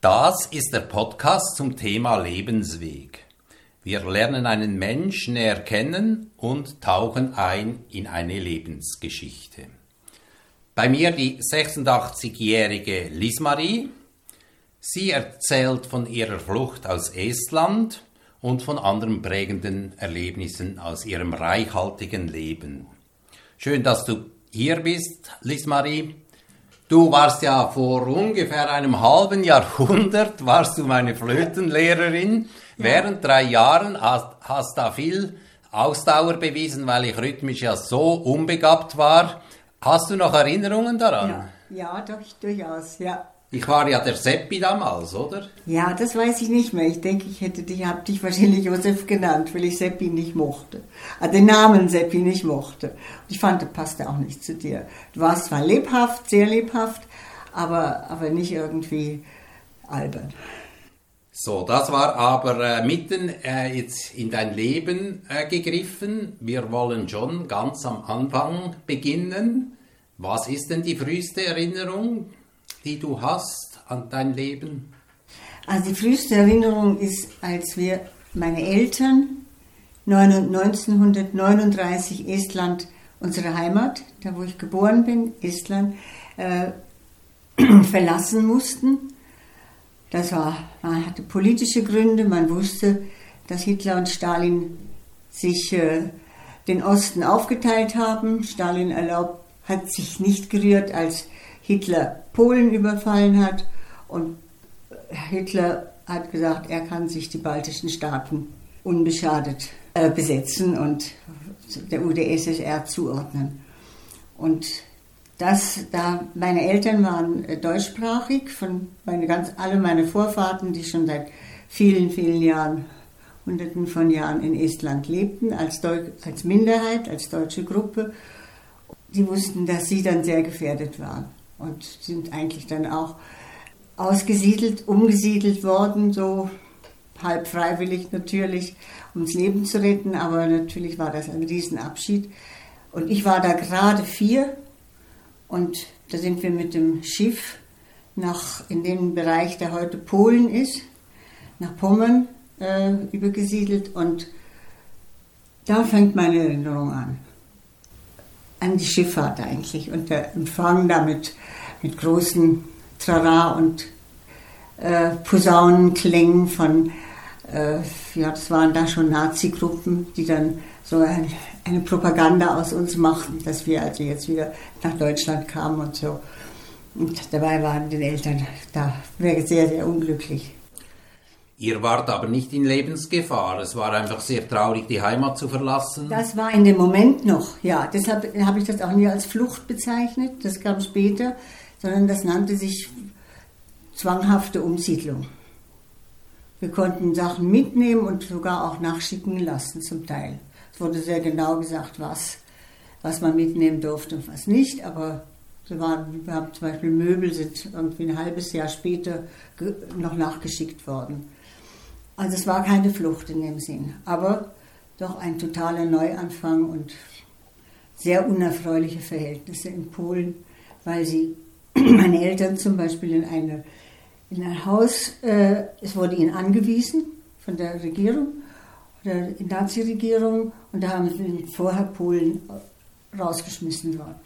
Das ist der Podcast zum Thema Lebensweg. Wir lernen einen Menschen näher kennen und tauchen ein in eine Lebensgeschichte. Bei mir die 86-jährige Lismarie. Sie erzählt von ihrer Flucht aus Estland und von anderen prägenden Erlebnissen aus ihrem reichhaltigen Leben. Schön, dass du hier bist, Lismarie. Du warst ja vor ungefähr einem halben Jahrhundert, warst du meine Flötenlehrerin. Ja. Während drei Jahren hast, hast da viel Ausdauer bewiesen, weil ich rhythmisch ja so unbegabt war. Hast du noch Erinnerungen daran? Ja, ja doch, durchaus, ja. Ich war ja der Seppi damals, oder? Ja, das weiß ich nicht mehr. Ich denke, ich hätte dich, hab dich wahrscheinlich Josef genannt, weil ich Seppi nicht mochte. Also den Namen Seppi nicht mochte. Ich fand, das passte auch nicht zu dir. Du warst zwar lebhaft, sehr lebhaft, aber, aber nicht irgendwie albern. So, das war aber äh, mitten äh, jetzt in dein Leben äh, gegriffen. Wir wollen schon ganz am Anfang beginnen. Was ist denn die früheste Erinnerung? Die du hast an dein Leben? Also die früheste Erinnerung ist, als wir, meine Eltern, 1939 Estland, unsere Heimat, da wo ich geboren bin, Estland, äh, verlassen mussten. Das war, man hatte politische Gründe, man wusste, dass Hitler und Stalin sich äh, den Osten aufgeteilt haben. Stalin erlaubt, hat sich nicht gerührt, als Hitler Polen überfallen hat. Und Hitler hat gesagt, er kann sich die baltischen Staaten unbeschadet äh, besetzen und der UdSSR zuordnen. Und das, da meine Eltern waren äh, deutschsprachig, von meine ganz alle meine Vorfahren, die schon seit vielen, vielen Jahren, hunderten von Jahren in Estland lebten, als, Deu als Minderheit, als deutsche Gruppe, die wussten, dass sie dann sehr gefährdet waren und sind eigentlich dann auch ausgesiedelt, umgesiedelt worden, so halb freiwillig natürlich, ums Leben zu retten, aber natürlich war das ein Riesenabschied. Und ich war da gerade vier. Und da sind wir mit dem Schiff nach in den Bereich, der heute Polen ist, nach Pommern äh, übergesiedelt. Und da fängt meine Erinnerung an an die Schifffahrt eigentlich und der Empfang damit mit großen Trara und äh, Posaunenklängen von, äh, ja, das waren da schon Nazi-Gruppen, die dann so ein, eine Propaganda aus uns machten, dass wir also jetzt wieder nach Deutschland kamen und so. Und dabei waren die Eltern da sehr, sehr unglücklich. Ihr wart aber nicht in Lebensgefahr. Es war einfach sehr traurig, die Heimat zu verlassen. Das war in dem Moment noch, ja. Deshalb habe ich das auch nie als Flucht bezeichnet. Das kam später, sondern das nannte sich zwanghafte Umsiedlung. Wir konnten Sachen mitnehmen und sogar auch nachschicken lassen zum Teil. Es wurde sehr genau gesagt, was, was man mitnehmen durfte und was nicht, aber wir, waren, wir haben zum Beispiel Möbel sind irgendwie ein halbes Jahr später noch nachgeschickt worden. Also es war keine Flucht in dem Sinn, aber doch ein totaler Neuanfang und sehr unerfreuliche Verhältnisse in Polen, weil sie, meine Eltern zum Beispiel in, eine, in ein Haus, äh, es wurde ihnen angewiesen von der Regierung, der Nazi-Regierung, und da haben sie vorher Polen rausgeschmissen worden,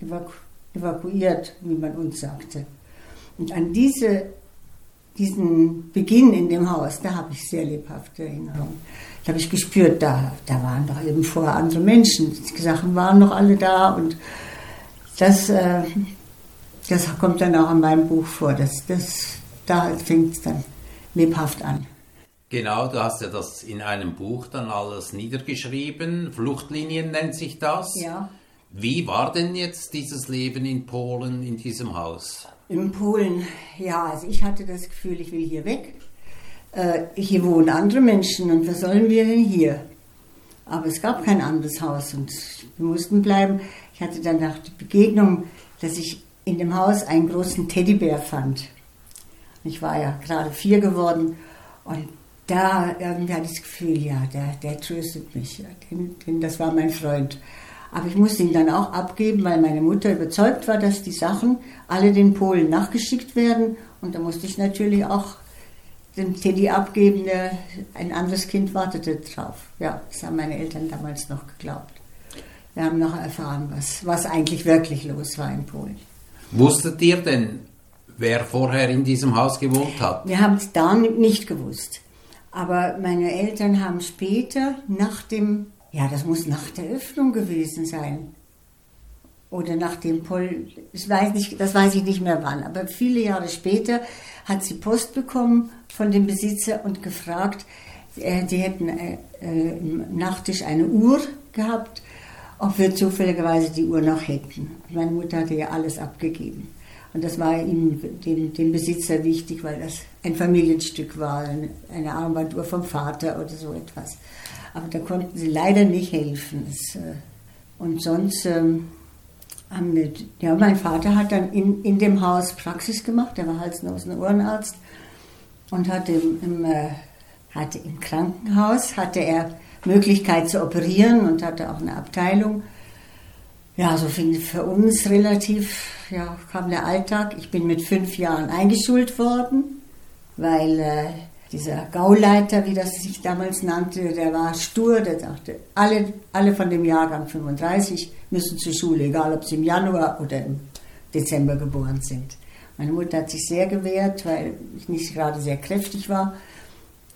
evaku evakuiert, wie man uns sagte. Und an diese diesen Beginn in dem Haus, da habe ich sehr lebhafte Erinnerungen. Da habe ich gespürt, da, da waren doch eben vorher andere Menschen. Die Sachen waren noch alle da und das, äh, das kommt dann auch in meinem Buch vor. Das, das, da fängt es dann lebhaft an. Genau, du hast ja das in einem Buch dann alles niedergeschrieben. Fluchtlinien nennt sich das. Ja. Wie war denn jetzt dieses Leben in Polen in diesem Haus? In Polen, ja, also ich hatte das Gefühl, ich will hier weg. Äh, hier wohnen andere Menschen und was sollen wir denn hier? Aber es gab kein anderes Haus und wir mussten bleiben. Ich hatte dann nach der Begegnung, dass ich in dem Haus einen großen Teddybär fand. Ich war ja gerade vier geworden und da irgendwie hatte ich das Gefühl, ja, der, der tröstet mich. Denn, denn das war mein Freund. Aber ich musste ihn dann auch abgeben, weil meine Mutter überzeugt war, dass die Sachen alle den Polen nachgeschickt werden Und da musste ich natürlich auch den Teddy abgeben, der, ein anderes Kind wartete drauf. Ja, das haben meine Eltern damals noch geglaubt. Wir haben noch erfahren, was, was eigentlich wirklich los war in Polen. Wusstet ihr denn, wer vorher in diesem Haus gewohnt hat? Wir haben es da nicht gewusst. Aber meine Eltern haben später nach dem, ja, das muss nach der Öffnung gewesen sein. Oder nach dem Pol, ich weiß nicht, das weiß ich nicht mehr wann, aber viele Jahre später hat sie Post bekommen von dem Besitzer und gefragt, äh, die hätten äh, äh, im Nachttisch eine Uhr gehabt, ob wir zufälligerweise die Uhr noch hätten. Meine Mutter hatte ja alles abgegeben. Und das war ihm, dem, dem Besitzer wichtig, weil das ein Familienstück war, eine Armbanduhr vom Vater oder so etwas. Aber da konnten sie leider nicht helfen. Äh, und sonst ähm, haben wir, ja, mein Vater hat dann in, in dem Haus Praxis gemacht, er war Hals-, Nose- und Ohrenarzt und hatte im, im, äh, hatte im Krankenhaus hatte er Möglichkeit zu operieren und hatte auch eine Abteilung ja, so fing für uns relativ, ja, kam der Alltag. Ich bin mit fünf Jahren eingeschult worden, weil äh, dieser Gauleiter, wie das sich damals nannte, der war stur, der sagte, alle, alle von dem Jahrgang 35 müssen zur Schule, egal ob sie im Januar oder im Dezember geboren sind. Meine Mutter hat sich sehr gewehrt, weil ich nicht gerade sehr kräftig war.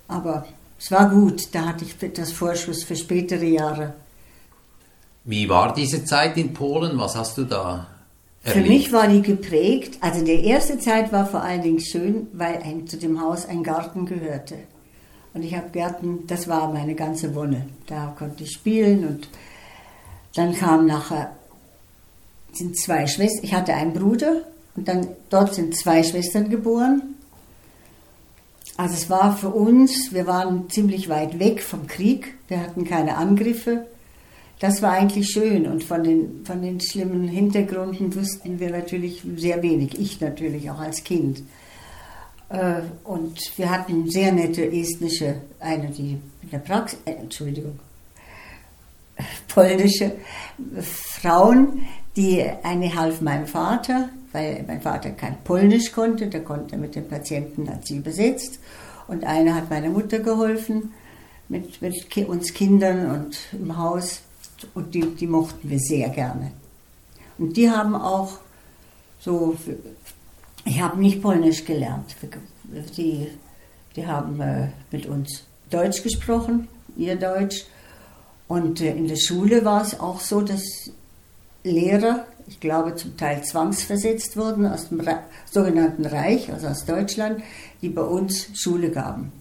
Aber es war gut, da hatte ich das Vorschuss für spätere Jahre. Wie war diese Zeit in Polen? Was hast du da? Für mich war die geprägt. Also die erste Zeit war vor allen Dingen schön, weil ein, zu dem Haus ein Garten gehörte. Und ich habe Gärten, das war meine ganze Wonne. Da konnte ich spielen und dann kam nachher, sind zwei Schwestern, ich hatte einen Bruder und dann dort sind zwei Schwestern geboren. Also es war für uns, wir waren ziemlich weit weg vom Krieg, wir hatten keine Angriffe das war eigentlich schön und von den, von den schlimmen Hintergründen wussten wir natürlich sehr wenig, ich natürlich auch als Kind. Äh, und wir hatten sehr nette estnische, eine, die in der Praxis, äh, Entschuldigung, polnische Frauen, die eine half meinem Vater, weil mein Vater kein Polnisch konnte, der konnte mit den Patienten, hat sie übersetzt. Und eine hat meiner Mutter geholfen mit, mit uns Kindern und im Haus und die, die mochten wir sehr gerne. Und die haben auch so, ich habe nicht Polnisch gelernt, die, die haben äh, mit uns Deutsch gesprochen, ihr Deutsch. Und äh, in der Schule war es auch so, dass Lehrer, ich glaube zum Teil zwangsversetzt wurden aus dem sogenannten Reich, also aus Deutschland, die bei uns Schule gaben.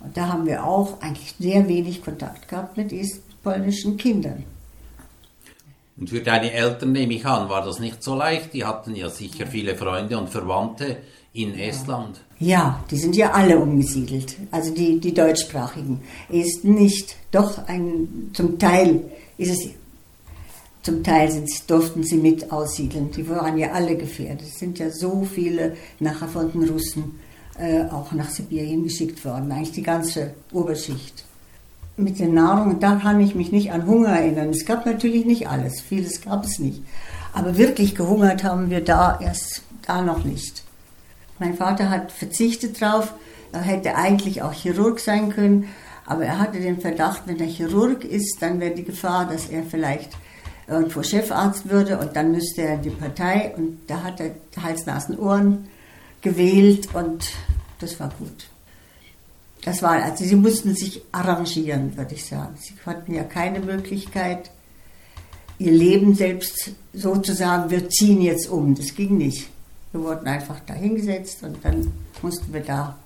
Und da haben wir auch eigentlich sehr wenig Kontakt gehabt mit polnischen Kindern. Und für deine Eltern nehme ich an, war das nicht so leicht. Die hatten ja sicher viele Freunde und Verwandte in Estland. Ja, die sind ja alle umgesiedelt, also die, die deutschsprachigen. Esten nicht, doch ein, zum Teil ist es, zum Teil sind, durften sie mit aussiedeln. Die waren ja alle gefährdet. Es sind ja so viele nachher von den Russen äh, auch nach Sibirien geschickt worden, eigentlich die ganze Oberschicht mit der Nahrung, da kann ich mich nicht an Hunger erinnern. Es gab natürlich nicht alles, vieles gab es nicht. Aber wirklich gehungert haben wir da erst da noch nicht. Mein Vater hat verzichtet drauf, er hätte eigentlich auch Chirurg sein können, aber er hatte den Verdacht, wenn er Chirurg ist, dann wäre die Gefahr, dass er vielleicht irgendwo Chefarzt würde und dann müsste er in die Partei und da hat er Hals, Nasen, Ohren gewählt und das war gut. Das war, also sie mussten sich arrangieren, würde ich sagen. Sie hatten ja keine Möglichkeit, ihr Leben selbst sozusagen, wir ziehen jetzt um. Das ging nicht. Wir wurden einfach da hingesetzt und dann mussten wir da.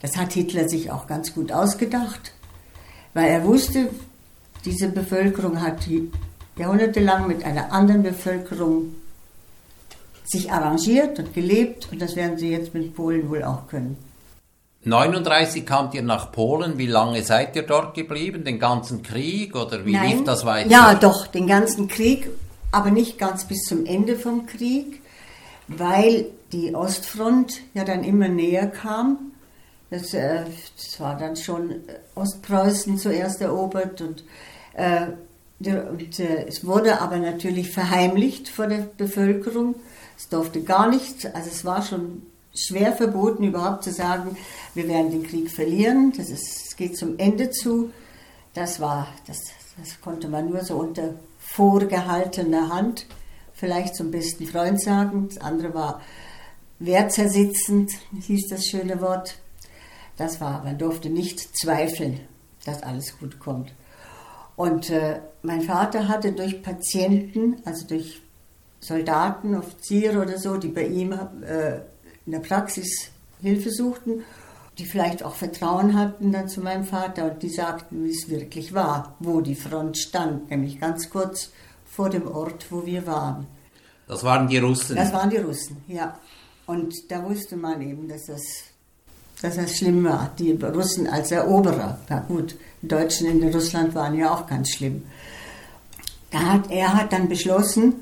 Das hat Hitler sich auch ganz gut ausgedacht, weil er wusste, diese Bevölkerung hat jahrhundertelang mit einer anderen Bevölkerung sich arrangiert und gelebt und das werden sie jetzt mit Polen wohl auch können. 39 kamt ihr nach Polen. Wie lange seid ihr dort geblieben? Den ganzen Krieg oder wie Nein. lief das weiter? Ja, doch, den ganzen Krieg, aber nicht ganz bis zum Ende vom Krieg, weil die Ostfront ja dann immer näher kam. Das, äh, das war dann schon Ostpreußen zuerst erobert und, äh, und äh, es wurde aber natürlich verheimlicht vor der Bevölkerung. Es durfte gar nichts, also es war schon schwer verboten, überhaupt zu sagen, wir werden den Krieg verlieren. Das ist, geht zum Ende zu. Das war, das, das konnte man nur so unter vorgehaltener Hand vielleicht zum besten Freund sagen. Das andere war wertzersitzend, hieß das schöne Wort. Das war, man durfte nicht zweifeln, dass alles gut kommt. Und äh, mein Vater hatte durch Patienten, also durch Soldaten, Offiziere oder so, die bei ihm äh, in der Praxis Hilfe suchten, die vielleicht auch Vertrauen hatten dann zu meinem Vater und die sagten, wie es wirklich war, wo die Front stand, nämlich ganz kurz vor dem Ort, wo wir waren. Das waren die Russen. Das waren die Russen, ja. Und da wusste man eben, dass das, dass das schlimm war. Die Russen als Eroberer. Na gut, die Deutschen in Russland waren ja auch ganz schlimm. Da hat, er hat dann beschlossen,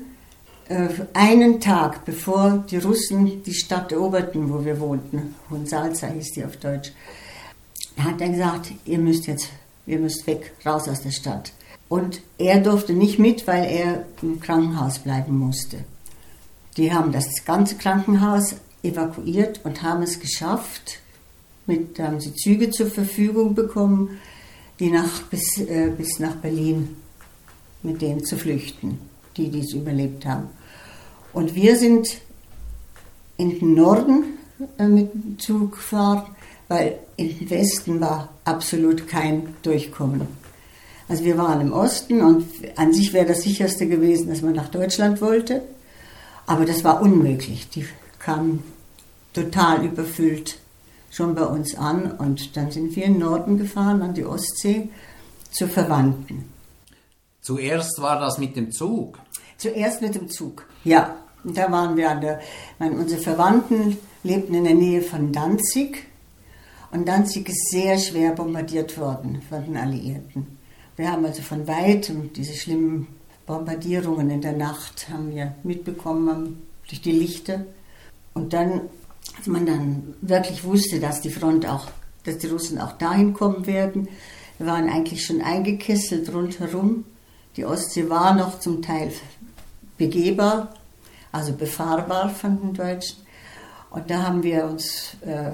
einen Tag bevor die Russen die Stadt eroberten, wo wir wohnten, Hunsalza hieß die auf Deutsch, hat er gesagt, ihr müsst jetzt, ihr müsst weg, raus aus der Stadt. Und er durfte nicht mit, weil er im Krankenhaus bleiben musste. Die haben das ganze Krankenhaus evakuiert und haben es geschafft. Mit, haben sie Züge zur Verfügung bekommen, die nach, bis, äh, bis nach Berlin mit denen zu flüchten, die dies überlebt haben. Und wir sind in den Norden äh, mit dem Zug gefahren, weil im Westen war absolut kein Durchkommen. Also wir waren im Osten und an sich wäre das sicherste gewesen, dass man nach Deutschland wollte. Aber das war unmöglich. Die kamen total überfüllt schon bei uns an und dann sind wir in den Norden gefahren, an die Ostsee, zu Verwandten. Zuerst war das mit dem Zug? Zuerst mit dem Zug, ja. Da waren wir an der, meine, unsere Verwandten lebten in der Nähe von Danzig und Danzig ist sehr schwer bombardiert worden von den Alliierten. Wir haben also von weitem diese schlimmen Bombardierungen in der Nacht haben wir mitbekommen durch die Lichter. Und dann, als man dann wirklich wusste, dass die Front auch, dass die Russen auch dahin kommen werden, wir waren eigentlich schon eingekesselt rundherum. Die Ostsee war noch zum Teil begehbar, also befahrbar von den Deutschen. Und da haben wir uns, äh,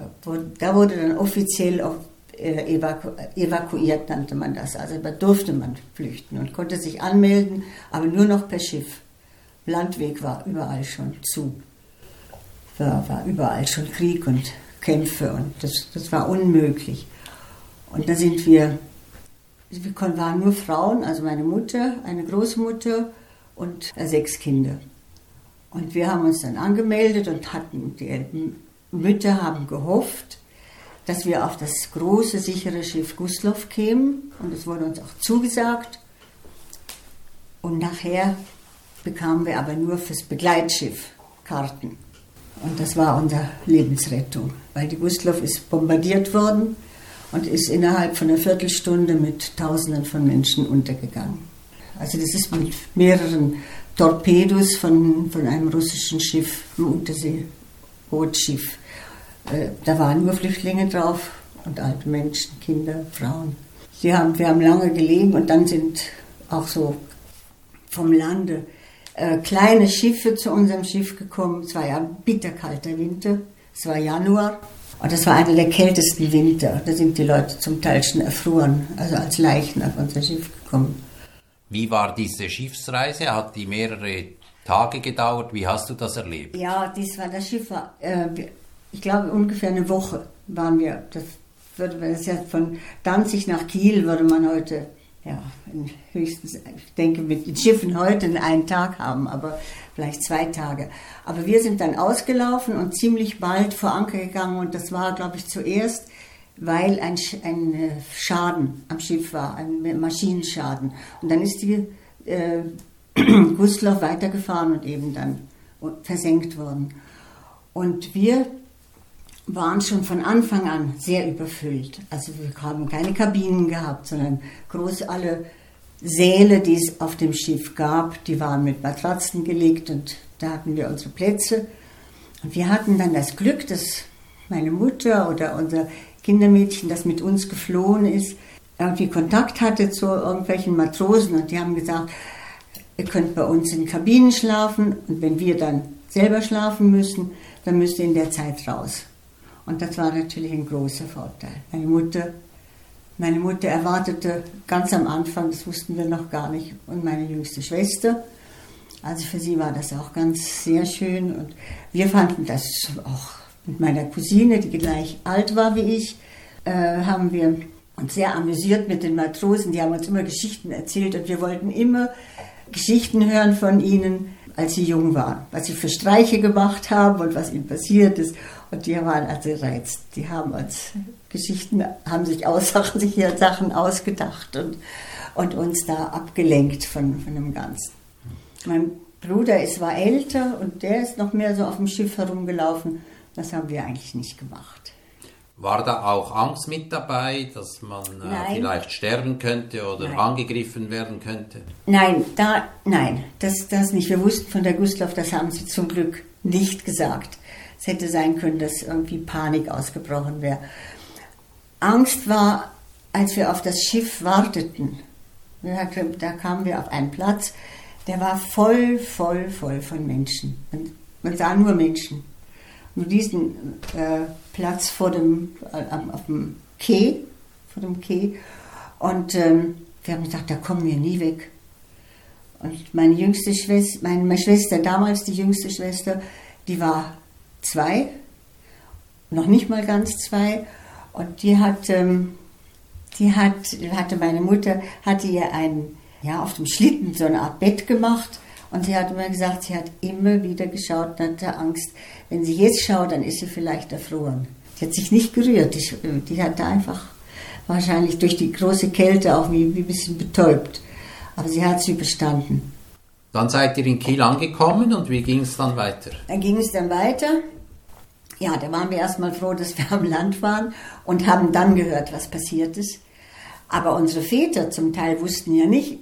da wurde dann offiziell äh, evaku evakuiert, nannte man das. Also da durfte man flüchten und konnte sich anmelden, aber nur noch per Schiff. Landweg war überall schon zu. War, war überall schon Krieg und Kämpfe und das, das war unmöglich. Und da sind wir, wir waren nur Frauen, also meine Mutter, eine Großmutter und äh, sechs Kinder. Und wir haben uns dann angemeldet und hatten, die Mütter haben gehofft, dass wir auf das große, sichere Schiff Gustloff kämen. Und es wurde uns auch zugesagt. Und nachher bekamen wir aber nur fürs Begleitschiff Karten. Und das war unsere Lebensrettung, weil die Gustloff ist bombardiert worden und ist innerhalb von einer Viertelstunde mit Tausenden von Menschen untergegangen. Also das ist mit mehreren Torpedos von, von einem russischen Schiff, einem Unterseebootschiff, äh, da waren nur Flüchtlinge drauf und alte Menschen, Kinder, Frauen. Sie haben, wir haben lange gelegen und dann sind auch so vom Lande äh, kleine Schiffe zu unserem Schiff gekommen. Es war ja ein bitterkalter Winter. Es war Januar und das war einer der kältesten Winter. Da sind die Leute zum Teil schon erfroren, also als Leichen auf unser Schiff gekommen. Wie war diese Schiffsreise? Hat die mehrere Tage gedauert? Wie hast du das erlebt? Ja, dies war das Schiff. War, äh, ich glaube, ungefähr eine Woche waren wir. Das würde man ja von Danzig nach Kiel würde man heute, ja, höchstens, ich denke, mit den Schiffen heute einen Tag haben, aber vielleicht zwei Tage. Aber wir sind dann ausgelaufen und ziemlich bald vor Anker gegangen und das war, glaube ich, zuerst, weil ein, ein äh, Schaden am Schiff war, ein Maschinenschaden. Und dann ist die äh, Gustloff weitergefahren und eben dann versenkt worden. Und wir waren schon von Anfang an sehr überfüllt. Also wir haben keine Kabinen gehabt, sondern groß alle Säle, die es auf dem Schiff gab, die waren mit Matratzen gelegt und da hatten wir unsere Plätze. Und wir hatten dann das Glück, dass meine Mutter oder unser Kindermädchen, das mit uns geflohen ist, irgendwie Kontakt hatte zu irgendwelchen Matrosen und die haben gesagt, ihr könnt bei uns in Kabinen schlafen und wenn wir dann selber schlafen müssen, dann müsst ihr in der Zeit raus. Und das war natürlich ein großer Vorteil. Meine Mutter, meine Mutter erwartete ganz am Anfang, das wussten wir noch gar nicht, und meine jüngste Schwester. Also für sie war das auch ganz sehr schön. Und wir fanden das auch mit meiner Cousine, die gleich alt war wie ich, äh, haben wir uns sehr amüsiert mit den Matrosen. Die haben uns immer Geschichten erzählt und wir wollten immer Geschichten hören von ihnen, als sie jung waren, was sie für Streiche gemacht haben und was ihnen passiert ist. Und die waren also reizt. Die haben uns Geschichten, haben sich aus, sich hier Sachen ausgedacht und, und uns da abgelenkt von, von dem Ganzen. Mein Bruder ist, war älter und der ist noch mehr so auf dem Schiff herumgelaufen. Das haben wir eigentlich nicht gemacht. War da auch Angst mit dabei, dass man äh, vielleicht sterben könnte oder nein. angegriffen werden könnte? Nein, da, nein, das, das nicht. Wir wussten von der Gustloff, das haben sie zum Glück nicht gesagt. Es hätte sein können, dass irgendwie Panik ausgebrochen wäre. Angst war, als wir auf das Schiff warteten. Da kamen wir auf einen Platz, der war voll, voll, voll von Menschen. Man sah nur Menschen nur diesen äh, Platz vor dem, äh, auf dem Quai, vor dem Quai. Und ähm, wir haben gesagt, da kommen wir nie weg. Und meine jüngste Schwester, meine Schwester, damals die jüngste Schwester, die war zwei, noch nicht mal ganz zwei. Und die hat, ähm, die hat, hatte meine Mutter, hatte ihr ein, ja, auf dem Schlitten so eine Art Bett gemacht und sie hat immer gesagt, sie hat immer wieder geschaut und hatte Angst. Wenn sie jetzt schaut, dann ist sie vielleicht erfroren. Sie hat sich nicht gerührt. Die, die hat einfach wahrscheinlich durch die große Kälte auch wie, wie ein bisschen betäubt. Aber sie hat sie überstanden. Dann seid ihr in Kiel angekommen und wie ging es dann weiter? Dann ging es dann weiter. Ja, da waren wir erstmal froh, dass wir am Land waren und haben dann gehört, was passiert ist. Aber unsere Väter zum Teil wussten ja nicht,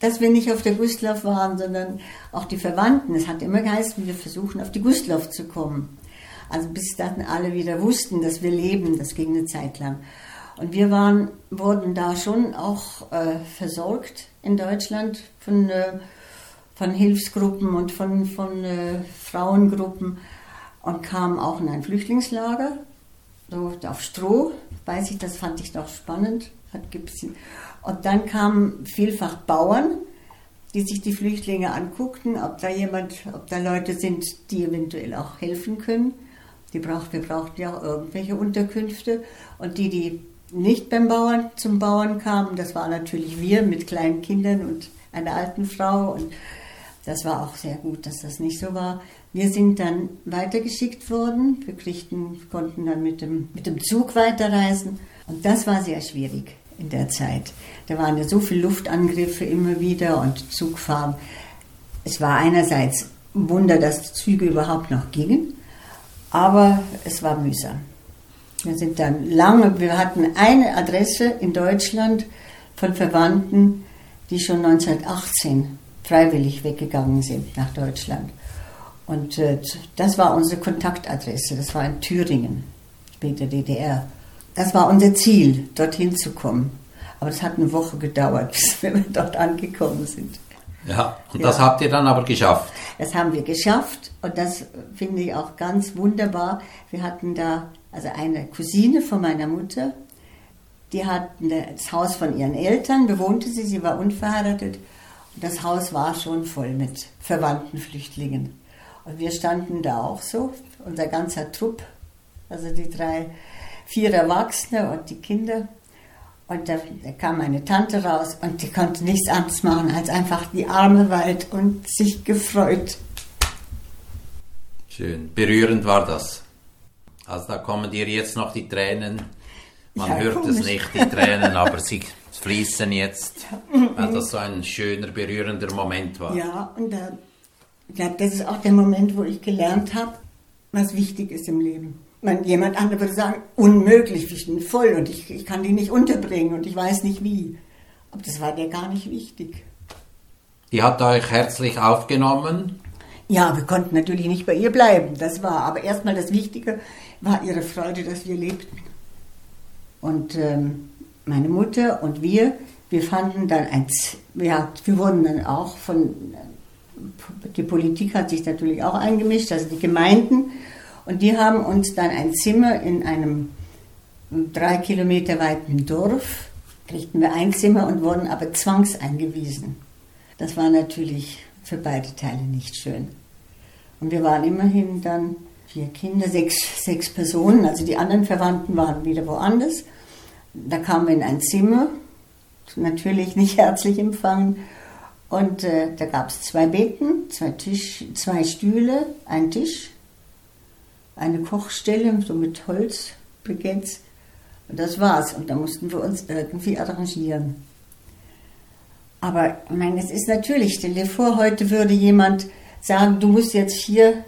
dass wir nicht auf der Gustlauf waren, sondern auch die Verwandten. Es hat immer geheißen, wir versuchen auf die Gustlauf zu kommen. Also bis dann alle wieder wussten, dass wir leben, das ging eine Zeit lang. Und wir waren, wurden da schon auch äh, versorgt in Deutschland von, äh, von Hilfsgruppen und von, von äh, Frauengruppen und kamen auch in ein Flüchtlingslager, so auf Stroh, weiß ich, das fand ich doch spannend. Hat gibt's, und dann kamen vielfach Bauern, die sich die Flüchtlinge anguckten, ob da jemand, ob da Leute sind, die eventuell auch helfen können. Die braucht, wir brauchten ja auch irgendwelche Unterkünfte. Und die, die nicht beim Bauern zum Bauern kamen, das waren natürlich wir mit kleinen Kindern und einer alten Frau. Und das war auch sehr gut, dass das nicht so war. Wir sind dann weitergeschickt worden. Wir kriegten, konnten dann mit dem, mit dem Zug weiterreisen. Und das war sehr schwierig in der Zeit. Da waren ja so viele Luftangriffe immer wieder und Zugfahren. Es war einerseits ein Wunder, dass die Züge überhaupt noch gingen, aber es war mühsam. Wir sind dann lange, wir hatten eine Adresse in Deutschland von Verwandten, die schon 1918 freiwillig weggegangen sind nach Deutschland. Und äh, das war unsere Kontaktadresse, das war in Thüringen, später DDR. Das war unser Ziel, dorthin zu kommen. Aber es hat eine Woche gedauert, bis wir dort angekommen sind. Ja, und ja. das habt ihr dann aber geschafft. Das haben wir geschafft und das finde ich auch ganz wunderbar. Wir hatten da also eine Cousine von meiner Mutter, die hat das Haus von ihren Eltern, bewohnte sie, sie war unverheiratet und das Haus war schon voll mit verwandten Flüchtlingen. Und wir standen da auch so, unser ganzer Trupp, also die drei vier Erwachsene und die Kinder. Und da, da, kam meine Tante raus und die konnte nichts anderes machen, als einfach die Arme weit und sich gefreut. Schön, berührend war das. Also da kommen dir jetzt noch die Tränen. Man ja, hört komisch. es nicht, die Tränen, aber sie fließen jetzt, weil das so ein schöner, berührender Moment war. Ja, und da, ich glaube, das ist auch der Moment, wo ich gelernt habe, was wichtig ist im Leben. Man, jemand anderer würde sagen, unmöglich, ich bin voll und ich, ich kann die nicht unterbringen und ich weiß nicht wie. Aber das war dir gar nicht wichtig. Die hat euch herzlich aufgenommen? Ja, wir konnten natürlich nicht bei ihr bleiben, das war. Aber erstmal das Wichtige war ihre Freude, dass wir lebten. Und ähm, meine Mutter und wir, wir fanden dann eins, ja, wir wurden dann auch von, die Politik hat sich natürlich auch eingemischt, also die Gemeinden Und die haben uns dann ein Zimmer in einem drei Kilometer weiten Dorf, kriegten wir ein Zimmer und wurden aber zwangseingewiesen. Das war natürlich für beide Teile nicht schön. Und wir waren immerhin dann vier Kinder, sechs, sechs Personen, also die anderen Verwandten waren wieder woanders. Da kamen wir in ein Zimmer, natürlich nicht herzlich empfangen. Und äh, da gab es zwei Betten, zwei, Tisch, zwei Stühle, ein Tisch, eine Kochstelle so mit Holz begrenzt. Und das war's. Und da mussten wir uns irgendwie arrangieren. Aber ich meine, es ist natürlich, dir vor, heute würde jemand sagen, du musst jetzt hier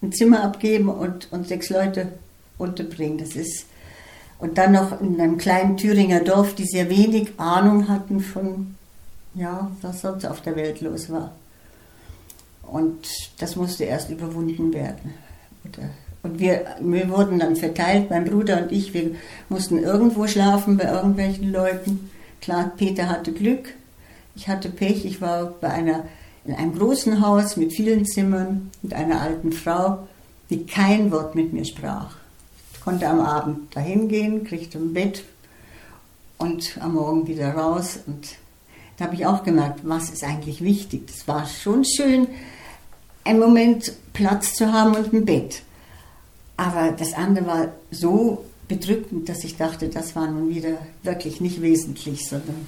ein Zimmer abgeben und, und sechs Leute unterbringen. Das ist, und dann noch in einem kleinen Thüringer Dorf, die sehr wenig Ahnung hatten von, ja, was sonst auf der Welt los war. Und das musste erst überwunden werden. Und wir, wir wurden dann verteilt, mein Bruder und ich, wir mussten irgendwo schlafen bei irgendwelchen Leuten. Klar, Peter hatte Glück, ich hatte Pech, ich war bei einer, in einem großen Haus mit vielen Zimmern mit einer alten Frau, die kein Wort mit mir sprach. Ich konnte am Abend dahin gehen, kriegte ein Bett und am Morgen wieder raus. Und da habe ich auch gemerkt, was ist eigentlich wichtig. Das war schon schön, einen Moment Platz zu haben und ein Bett. Aber das andere war so bedrückend, dass ich dachte, das war nun wieder wirklich nicht wesentlich, sondern.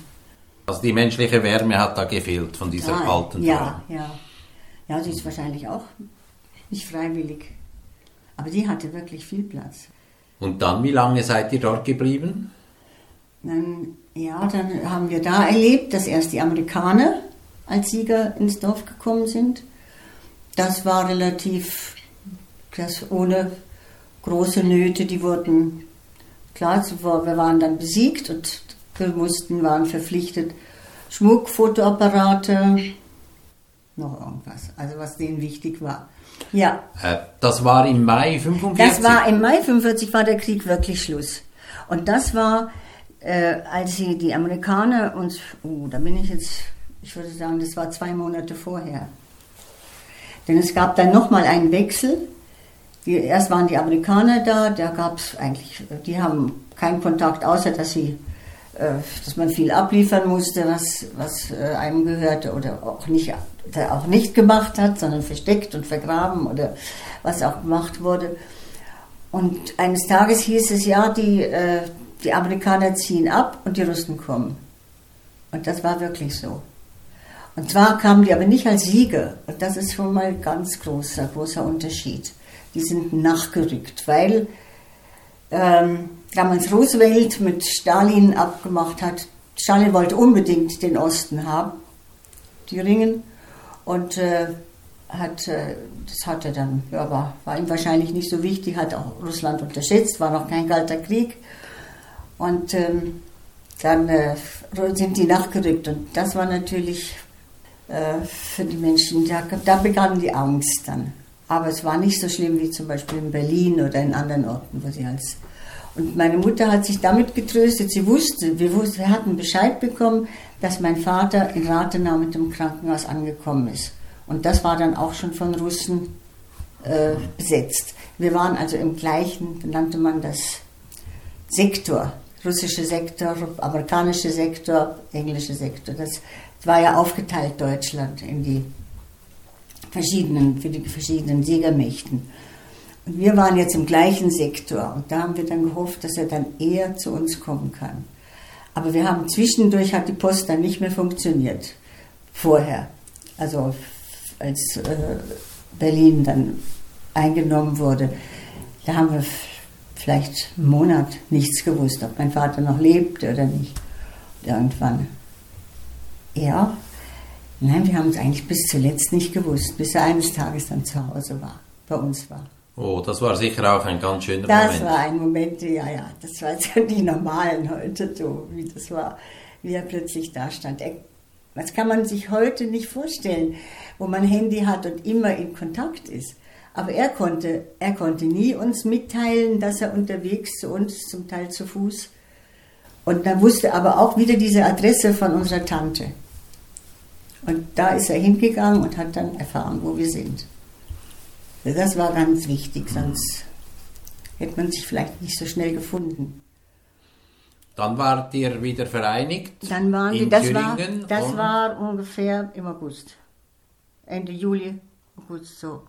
Also die menschliche Wärme hat da gefehlt von dieser Total. alten Frau. Ja, ja. Ja, sie ist wahrscheinlich auch nicht freiwillig. Aber die hatte wirklich viel Platz. Und dann, wie lange seid ihr dort geblieben? Dann, ja, dann haben wir da erlebt, dass erst die Amerikaner als Sieger ins Dorf gekommen sind. Das war relativ, das ohne große Nöte, die wurden, klar, wir waren dann besiegt und wir mussten, waren verpflichtet, Schmuck, Fotoapparate, noch irgendwas, also was denen wichtig war. Ja, Äh, das war im Mai 45. das war im Mai 45 war der Krieg wirklich Schluss. Und das war, äh, als sie die Amerikaner uns, oh, da bin ich jetzt, ich würde sagen, das war zwei Monate vorher. Denn es gab dann nochmal einen Wechsel. Die, erst waren die Amerikaner da, da gab es eigentlich, die haben keinen Kontakt, außer dass sie, äh, dass man viel abliefern musste, was, was äh, einem gehörte oder auch nicht, auch nicht gemacht hat, sondern versteckt und vergraben oder was auch gemacht wurde. Und eines Tages hieß es, ja, die, äh, die Amerikaner ziehen ab und die Russen kommen. Und das war wirklich so. Und zwar kamen die aber nicht als Sieger. Und das ist schon mal ein ganz großer, großer Unterschied. Die sind nachgerückt, weil ähm, damals Roosevelt mit Stalin abgemacht hat. Stalin wollte unbedingt den Osten haben, die Ringen. Und äh, hat, äh, das hat er dann, ja, war, war ihm wahrscheinlich nicht so wichtig, hat auch Russland unterschätzt, war noch kein kalter Krieg. Und ähm, dann äh, sind die nachgerückt. Und das war natürlich äh, für die Menschen, da, da begann die Angst dann. Aber es war nicht so schlimm wie zum Beispiel in Berlin oder in anderen Orten, wo sie als. Und meine Mutter hat sich damit getröstet. Sie wusste, wir, wussten, wir hatten Bescheid bekommen, dass mein Vater in Rathenau mit dem Krankenhaus angekommen ist. Und das war dann auch schon von Russen äh, besetzt. Wir waren also im gleichen, nannte man das Sektor, russische Sektor, amerikanische Sektor, englische Sektor. Das war ja aufgeteilt Deutschland in die verschiedenen, für die verschiedenen Siegermächten. Und wir waren jetzt im gleichen Sektor und da haben wir dann gehofft, dass er dann eher zu uns kommen kann. Aber wir haben zwischendurch hat die Post dann nicht mehr funktioniert. Vorher. Also als äh, Berlin dann eingenommen wurde, da haben wir vielleicht einen Monat nichts gewusst, ob mein Vater noch lebte oder nicht. Irgendwann. Ja, nein, wir haben es eigentlich bis zuletzt nicht gewusst, bis er eines Tages dann zu Hause war, bei uns war. Oh, das war sicher auch ein ganz schöner Das Moment. war ein Moment, ja, ja, das war jetzt die normalen heute, so wie das war, wie er plötzlich da stand. Er, das kann man sich heute nicht vorstellen, wo man Handy hat und immer in Kontakt ist. Aber er konnte, er konnte nie uns mitteilen, dass er unterwegs zu uns, zum Teil zu Fuß. Und dann wusste aber auch wieder diese Adresse von unserer Tante. Und da ist er hingegangen und hat dann erfahren, wo wir sind. Das war ganz wichtig, sonst hätte man sich vielleicht nicht so schnell gefunden. Dann wart ihr wieder vereinigt. Dann waren wir, das, war, das war ungefähr im August. Ende Juli, August so.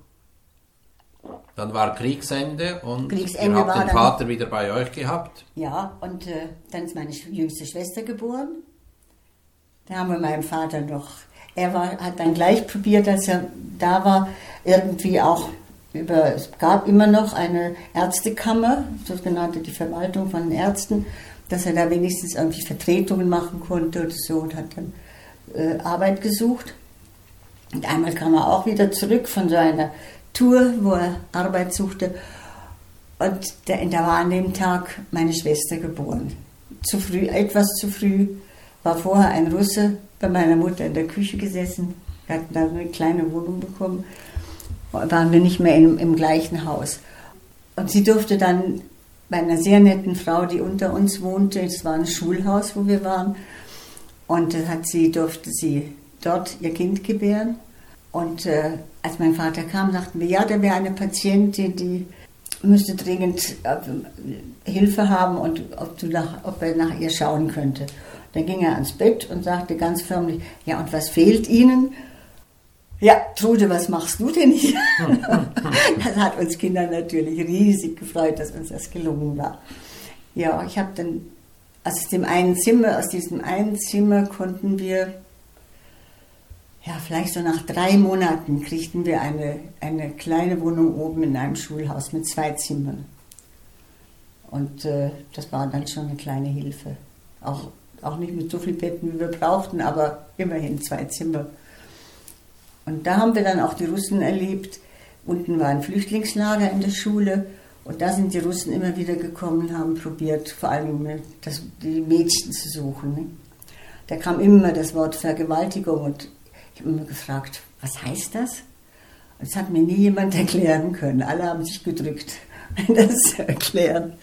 Dann war Kriegsende und Kriegsende ihr habt den dann- Vater wieder bei euch gehabt. Ja, und äh, dann ist meine jüngste Schwester geboren. Da haben wir meinem Vater noch, er war, hat dann gleich probiert, als er da war, irgendwie auch über, es gab immer noch eine Ärztekammer, sogenannte die Verwaltung von Ärzten, dass er da wenigstens irgendwie Vertretungen machen konnte oder so und hat dann äh, Arbeit gesucht. Und einmal kam er auch wieder zurück von so einer Tour, wo er Arbeit suchte. Und da, da war an dem Tag meine Schwester geboren. Zu früh, etwas zu früh, war vorher ein Russe bei meiner Mutter in der Küche gesessen. Wir hatten da eine kleine Wohnung bekommen. Waren wir nicht mehr im, im gleichen Haus. Und sie durfte dann bei einer sehr netten Frau, die unter uns wohnte, es war ein Schulhaus, wo wir waren, und hat sie, durfte sie dort ihr Kind gebären. Und äh, als mein Vater kam, sagten wir, ja, da wäre eine Patientin, die müsste dringend äh, Hilfe haben und ob, du nach, ob er nach ihr schauen könnte. Dann ging er ans Bett und sagte ganz förmlich, ja, und was fehlt Ihnen? Ja, Trude, was machst du denn hier? das hat uns Kinder natürlich riesig gefreut, dass uns das gelungen war. Ja, ich habe dann aus dem einen Zimmer, aus diesem einen Zimmer konnten wir, ja, vielleicht so nach drei Monaten kriegten wir eine, eine kleine Wohnung oben in einem Schulhaus mit zwei Zimmern. Und äh, das war dann schon eine kleine Hilfe. Auch, auch nicht mit so viel Betten, wie wir brauchten, aber immerhin zwei Zimmer. Und da haben wir dann auch die Russen erlebt. Unten war ein Flüchtlingslager in der Schule und da sind die Russen immer wieder gekommen und haben probiert, vor allem das, die Mädchen zu suchen. Ne? Da kam immer das Wort Vergewaltigung und ich habe immer gefragt, was heißt das? Und das hat mir nie jemand erklären können. Alle haben sich gedrückt, das zu erklären.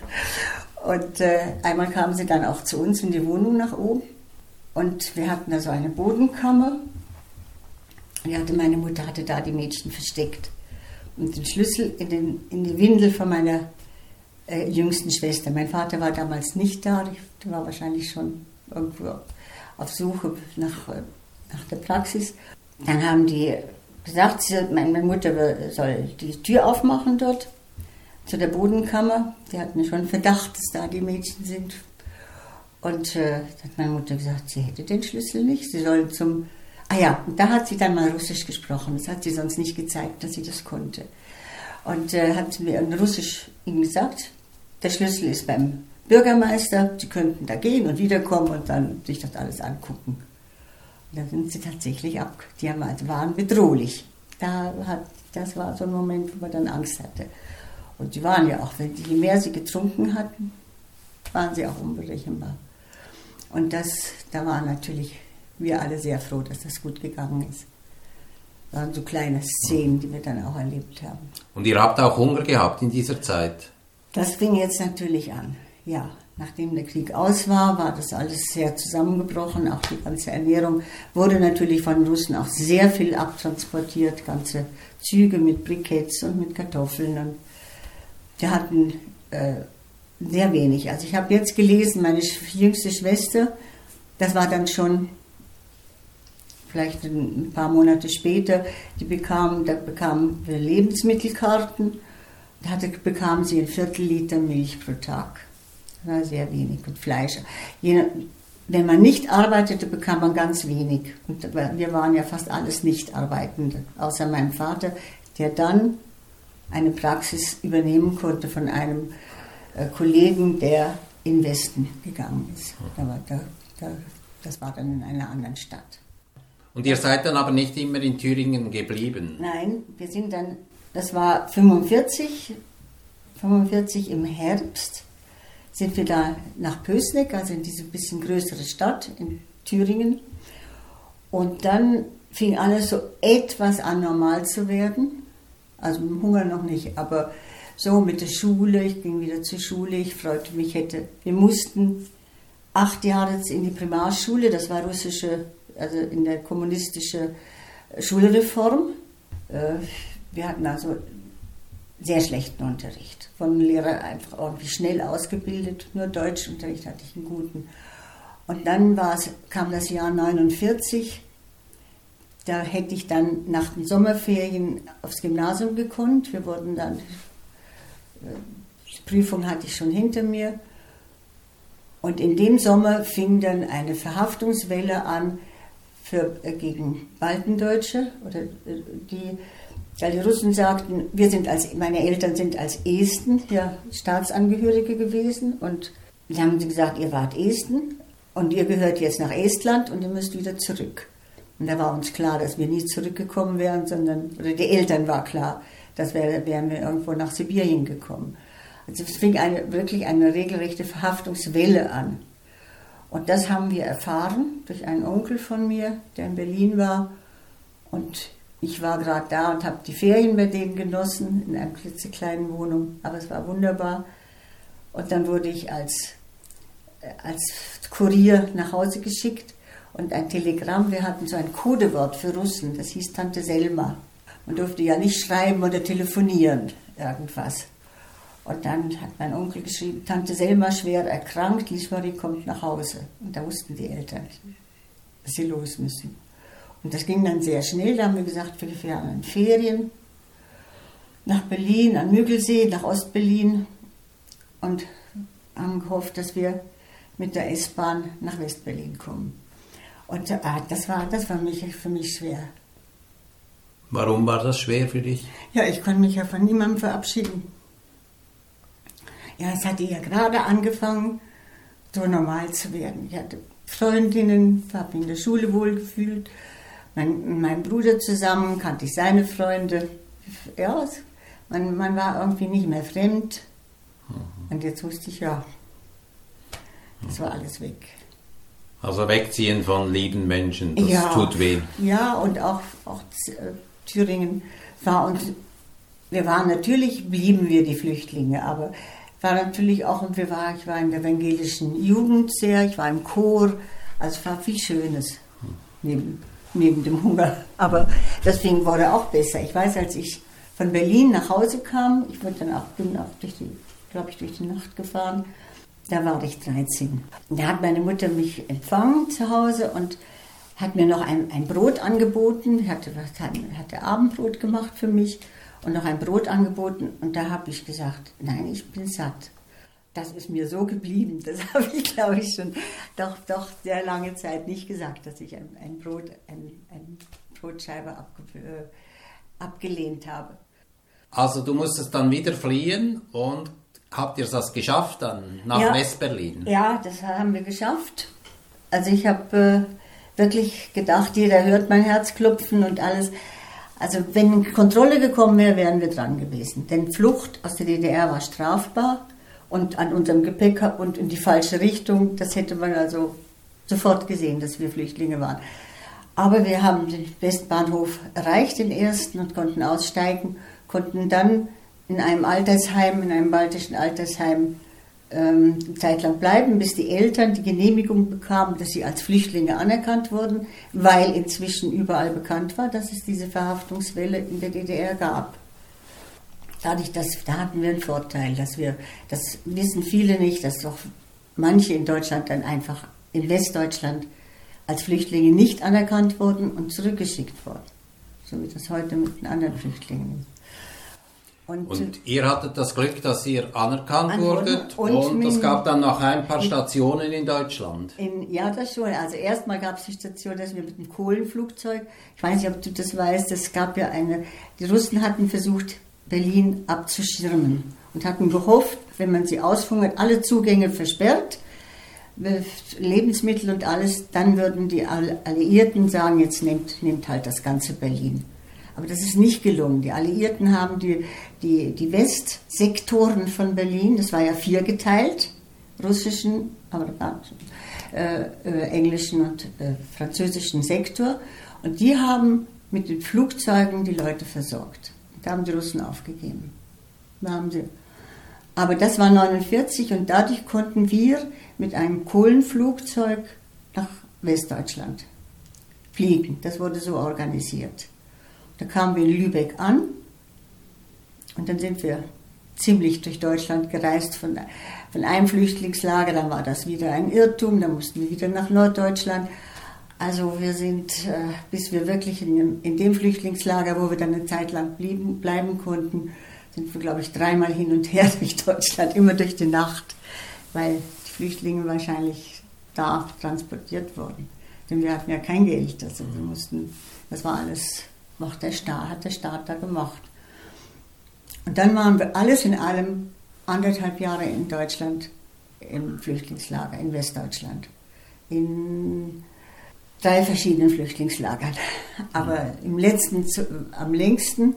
Und äh, einmal kamen sie dann auch zu uns in die Wohnung nach oben. Und wir hatten da so eine Bodenkammer. Die hatte, meine Mutter hatte da die Mädchen versteckt. Und den Schlüssel in, den, in die Windel von meiner äh, jüngsten Schwester. Mein Vater war damals nicht da, der war wahrscheinlich schon irgendwo auf Suche nach, äh, nach der Praxis. Dann haben die gesagt, sie, meine Mutter soll die Tür aufmachen dort zu der Bodenkammer. Die hatten schon Verdacht, dass da die Mädchen sind. Und äh, hat meine Mutter gesagt, sie hätte den Schlüssel nicht, sie sollen zum Ah ja, und da hat sie dann mal Russisch gesprochen. Das hat sie sonst nicht gezeigt, dass sie das konnte. Und äh, hat mir in Russisch ihnen gesagt, der Schlüssel ist beim Bürgermeister, sie könnten da gehen und wiederkommen und dann sich das alles angucken. Und dann sind sie tatsächlich ab. Die haben, also waren bedrohlich. Da hat, das war so ein Moment, wo man dann Angst hatte. Und die waren ja auch, wenn je mehr sie getrunken hatten, waren sie auch unberechenbar. Und das, da war natürlich wir alle sehr froh, dass das gut gegangen ist. Das waren so kleine Szenen, die wir dann auch erlebt haben. Und ihr habt auch Hunger gehabt in dieser Zeit. Das fing jetzt natürlich an. Ja, nachdem der Krieg aus war, war das alles sehr zusammengebrochen. Auch die ganze Ernährung wurde natürlich von den Russen auch sehr viel abtransportiert. Ganze Züge mit Briketts und mit Kartoffeln. Und wir hatten äh, sehr wenig. Also ich habe jetzt gelesen, meine jüngste Schwester, das war dann schon vielleicht ein paar Monate später, die bekam, da bekamen wir Lebensmittelkarten, da hatte, bekam sie ein Viertel Liter Milch pro Tag. Das war sehr wenig und Fleisch. Je, wenn man nicht arbeitete, bekam man ganz wenig. Und wir waren ja fast alles Nicht-Arbeitende, außer meinem Vater, der dann eine Praxis übernehmen konnte von einem äh, Kollegen, der in Westen gegangen ist. Da war, da, da, das war dann in einer anderen Stadt. Und ihr seid dann aber nicht immer in Thüringen geblieben. Nein, wir sind dann, das war 45, 45 im Herbst, sind wir da nach Pößneck, also in diese bisschen größere Stadt in Thüringen. Und dann fing alles so etwas an normal zu werden. Also mit Hunger noch nicht, aber so mit der Schule, ich ging wieder zur Schule, ich freute mich, hätte, wir mussten acht Jahre in die Primarschule, das war russische also in der kommunistischen Schulreform. Wir hatten also sehr schlechten Unterricht. Von Lehrer einfach irgendwie schnell ausgebildet, nur Deutschunterricht hatte ich einen guten. Und dann kam das Jahr 49. Da hätte ich dann nach den Sommerferien aufs Gymnasium gekonnt. Wir wurden dann, äh, die Prüfung hatte ich schon hinter mir. Und in dem Sommer fing dann eine Verhaftungswelle an für, äh, gegen Baltendeutsche, oder, äh, die, weil die Russen sagten, wir sind als, meine Eltern sind als Esten ja, Staatsangehörige gewesen und die haben gesagt, ihr wart Esten und ihr gehört jetzt nach Estland und ihr müsst wieder zurück. Und da war uns klar, dass wir nie zurückgekommen wären, sondern, oder die Eltern war klar, dass wir, wären wir irgendwo nach Sibirien gekommen. Also es fing eine, wirklich eine regelrechte Verhaftungswelle an. Und das haben wir erfahren durch einen Onkel von mir, der in Berlin war. Und ich war gerade da und habe die Ferien bei denen genossen, in einer klitzekleinen Wohnung. Aber es war wunderbar. Und dann wurde ich als als Kurier nach Hause geschickt und ein Telegramm. Wir hatten so ein Codewort für Russen, das hieß Tante Selma. Man durfte ja nicht schreiben oder telefonieren, irgendwas. Und dann hat mein Onkel geschrieben, Tante Selma schwer erkrankt, Lismarie kommt nach Hause. Und da wussten die Eltern, dass sie los müssen. Und das ging dann sehr schnell. Da haben wir gesagt, wir fahren in Ferien nach Berlin, an Müggelsee, nach Ostberlin und haben gehofft, dass wir mit der S-Bahn nach Westberlin kommen. Und äh, das, war, das war mich, für mich schwer. Warum war das schwer für dich? Ja, ich konnte mich ja von niemandem verabschieden. Ja, es hatte ja gerade angefangen, so normal zu werden. Ich hatte Freundinnen, habe mich in der Schule wohlgefühlt. Mein, mein Bruder zusammen kannte ich seine Freunde. Ja, man, man war irgendwie nicht mehr fremd. Mhm. Und jetzt wusste ich, ja, das war alles weg. Also wegziehen von lieben Menschen, das ja, tut weh. Ja, und auch, auch äh, Thüringen war uns, wir waren natürlich, blieben wir die Flüchtlinge, aber war natürlich auch, und wir war, ich war in der evangelischen Jugend sehr, ich war im Chor, also es war viel Schönes neben, neben dem Hunger. Aber deswegen wurde auch besser. Ich weiß, als ich von Berlin nach Hause kam, ich bin dann auch, bin auch durch die, glaube ich, durch die Nacht gefahren, da war ich 13. Da hat meine Mutter mich empfangen zu Hause und hat mir noch ein, ein Brot angeboten, hatte, hatte Abendbrot gemacht für mich und noch ein Brot angeboten. Und da habe ich gesagt, nein, ich bin satt. Das ist mir so geblieben. Das habe ich, glaube ich, schon doch, doch sehr lange Zeit nicht gesagt, dass ich ein, ein Brot, ein, ein Brotscheibe abge, äh, abgelehnt habe. Also du musstest dann wieder fliehen und Habt ihr das geschafft dann nach ja, Westberlin? Ja, das haben wir geschafft. Also ich habe äh, wirklich gedacht, jeder hört mein Herz klopfen und alles. Also wenn Kontrolle gekommen wäre, wären wir dran gewesen. Denn Flucht aus der DDR war strafbar und an unserem Gepäck und in die falsche Richtung, das hätte man also sofort gesehen, dass wir Flüchtlinge waren. Aber wir haben den Westbahnhof erreicht, den ersten, und konnten aussteigen, konnten dann in einem Altersheim, in einem baltischen Altersheim ähm, eine Zeit lang bleiben, bis die Eltern die Genehmigung bekamen, dass sie als Flüchtlinge anerkannt wurden, weil inzwischen überall bekannt war, dass es diese Verhaftungswelle in der DDR gab. Dadurch, dass, da hatten wir einen Vorteil, dass wir, das wissen viele nicht, dass doch manche in Deutschland dann einfach in Westdeutschland als Flüchtlinge nicht anerkannt wurden und zurückgeschickt wurden. So wie das heute mit den anderen Flüchtlingen ist. Und, und, ihr hattet das Glück, dass ihr anerkannt wurdet und, und es gab dann noch ein paar Stationen in Deutschland. In, ja, das schon. Also erstmal gab es die Station, dass wir mit dem Kohlenflugzeug, ich weiß nicht, ob du das weißt, es gab ja eine, die Russen hatten versucht, Berlin abzuschirmen und hatten gehofft, wenn man sie ausfungert, alle Zugänge versperrt, Lebensmittel und alles, dann würden die Alliierten sagen, jetzt nehmt, nehmt halt das ganze Berlin. Aber das ist nicht gelungen. Die Alliierten haben die, die, die Westsektoren von Berlin, das war ja viergeteilt, russischen, amerikanischen, äh, äh, englischen und äh, französischen Sektor. Und die haben mit den Flugzeugen die Leute versorgt. Da haben die Russen aufgegeben. Da haben sie. Aber das war 1949 und dadurch konnten wir mit einem Kohlenflugzeug nach Westdeutschland fliegen. Das wurde so organisiert. Da kamen wir in Lübeck an Und dann sind wir ziemlich durch Deutschland gereist von, von einem Flüchtlingslager, dann war das wieder ein Irrtum, dann mussten wir wieder nach Norddeutschland. Also wir sind, äh, bis wir wirklich in dem, in dem Flüchtlingslager, wo wir dann eine Zeit lang blieben, bleiben konnten, sind wir, glaube ich, dreimal hin und her durch Deutschland, immer durch die Nacht, weil die Flüchtlinge wahrscheinlich da transportiert wurden. Denn wir hatten ja kein Geld, also wir mussten, das war alles, macht der Staat, hat der Staat da gemacht. Und dann waren wir alles in allem anderthalb Jahre in Deutschland im Flüchtlingslager, in Westdeutschland. In drei verschiedenen Flüchtlingslagern. Aber im letzten, am längsten,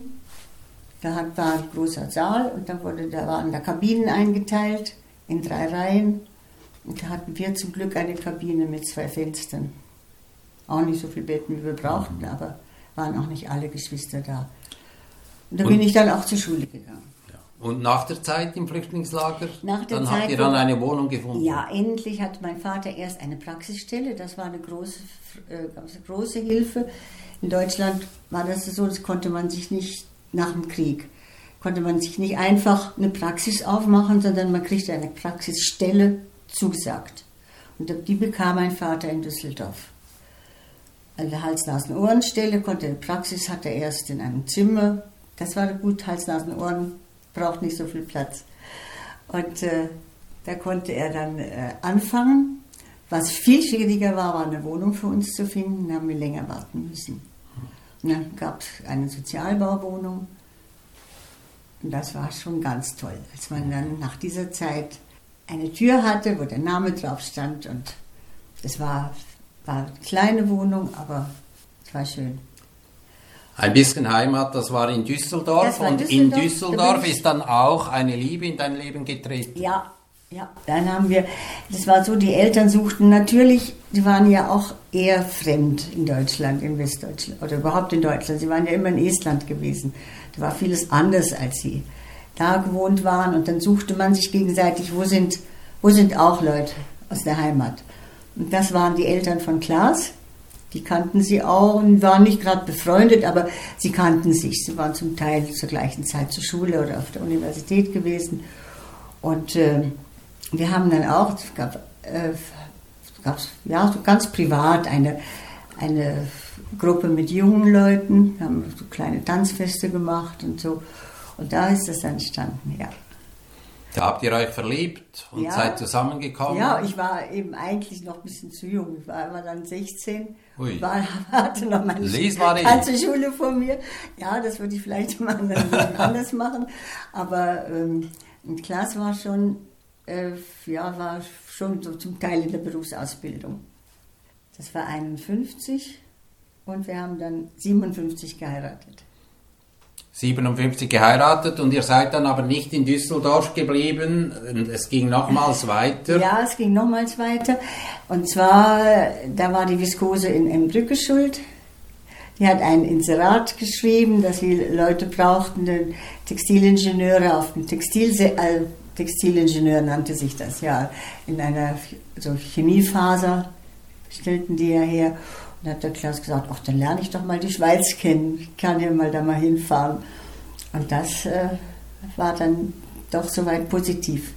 da war ein großer Saal und da, wurde, da waren da Kabinen eingeteilt in drei Reihen. Und da hatten wir zum Glück eine Kabine mit zwei Fenstern. Auch nicht so viele Betten, wie wir brauchten, mhm. aber waren auch nicht alle Geschwister da. Und da bin ich dann auch zur Schule gegangen. Und nach der Zeit im Flüchtlingslager, nach der dann Zeit, habt ihr dann eine Wohnung gefunden? Ja, endlich hat mein Vater erst eine Praxisstelle. Das war eine große, äh, große Hilfe. In Deutschland war das so, das konnte man sich nicht nach dem Krieg, konnte man sich nicht einfach eine Praxis aufmachen, sondern man kriegte eine Praxisstelle zugesagt. Und die bekam mein Vater in Düsseldorf. An der Hals-Nasen-Ohren-Stelle konnte, die Praxis hatte er erst in einem Zimmer. Das war gut, Hals-Nasen-Ohren braucht nicht so viel Platz. Und äh, da konnte er dann äh, anfangen. Was viel schwieriger war, war eine Wohnung für uns zu finden. Da haben wir länger warten müssen. Und dann gab es eine Sozialbauwohnung. Und das war schon ganz toll, als man dann nach dieser Zeit eine Tür hatte, wo der Name drauf stand. Und das war, war eine kleine Wohnung, aber es war schön. Ein bisschen Heimat, das war in Düsseldorf. War und Düsseldorf, in Düsseldorf ist dann auch eine Liebe in dein Leben getreten. Ja, ja. Dann haben wir, das war so, die Eltern suchten natürlich, die waren ja auch eher fremd in Deutschland, in Westdeutschland oder überhaupt in Deutschland. Sie waren ja immer in Estland gewesen. Da war vieles anders, als sie da gewohnt waren. Und dann suchte man sich gegenseitig, wo sind, wo sind auch Leute aus der Heimat. Und das waren die Eltern von Klaas. Die kannten sie auch und waren nicht gerade befreundet, aber sie kannten sich. Sie waren zum Teil zur gleichen Zeit zur Schule oder auf der Universität gewesen. Und äh, wir haben dann auch, es gab, äh, gab's, ja, so ganz privat eine, eine Gruppe mit jungen Leuten, haben so kleine Tanzfeste gemacht und so. Und da ist das entstanden, ja. Da habt ihr euch verliebt und ja, seid zusammengekommen? Ja, ich war eben eigentlich noch ein bisschen zu jung. Ich war immer dann 16, Ui. war, hatte noch meine ganze Schule vor mir. Ja, das würde ich vielleicht mal anders machen. Aber ähm, Klaas war schon, äh, ja, war schon so zum Teil in der Berufsausbildung. Das war 51 und wir haben dann 57 geheiratet. 57 geheiratet und ihr seid dann aber nicht in Düsseldorf geblieben. Es ging nochmals weiter. Ja, es ging nochmals weiter. Und zwar, da war die Viskose in Embrücke schuld. Die hat ein Inserat geschrieben, dass sie Leute brauchten, Textilingenieure auf dem Textil, äh, Textilingenieur nannte sich das, ja, in einer so Chemiefaser stellten die ja her. Dann hat der Klaus gesagt, ach, dann lerne ich doch mal die Schweiz kennen. Ich kann ja mal da mal hinfahren. Und das äh, war dann doch soweit positiv.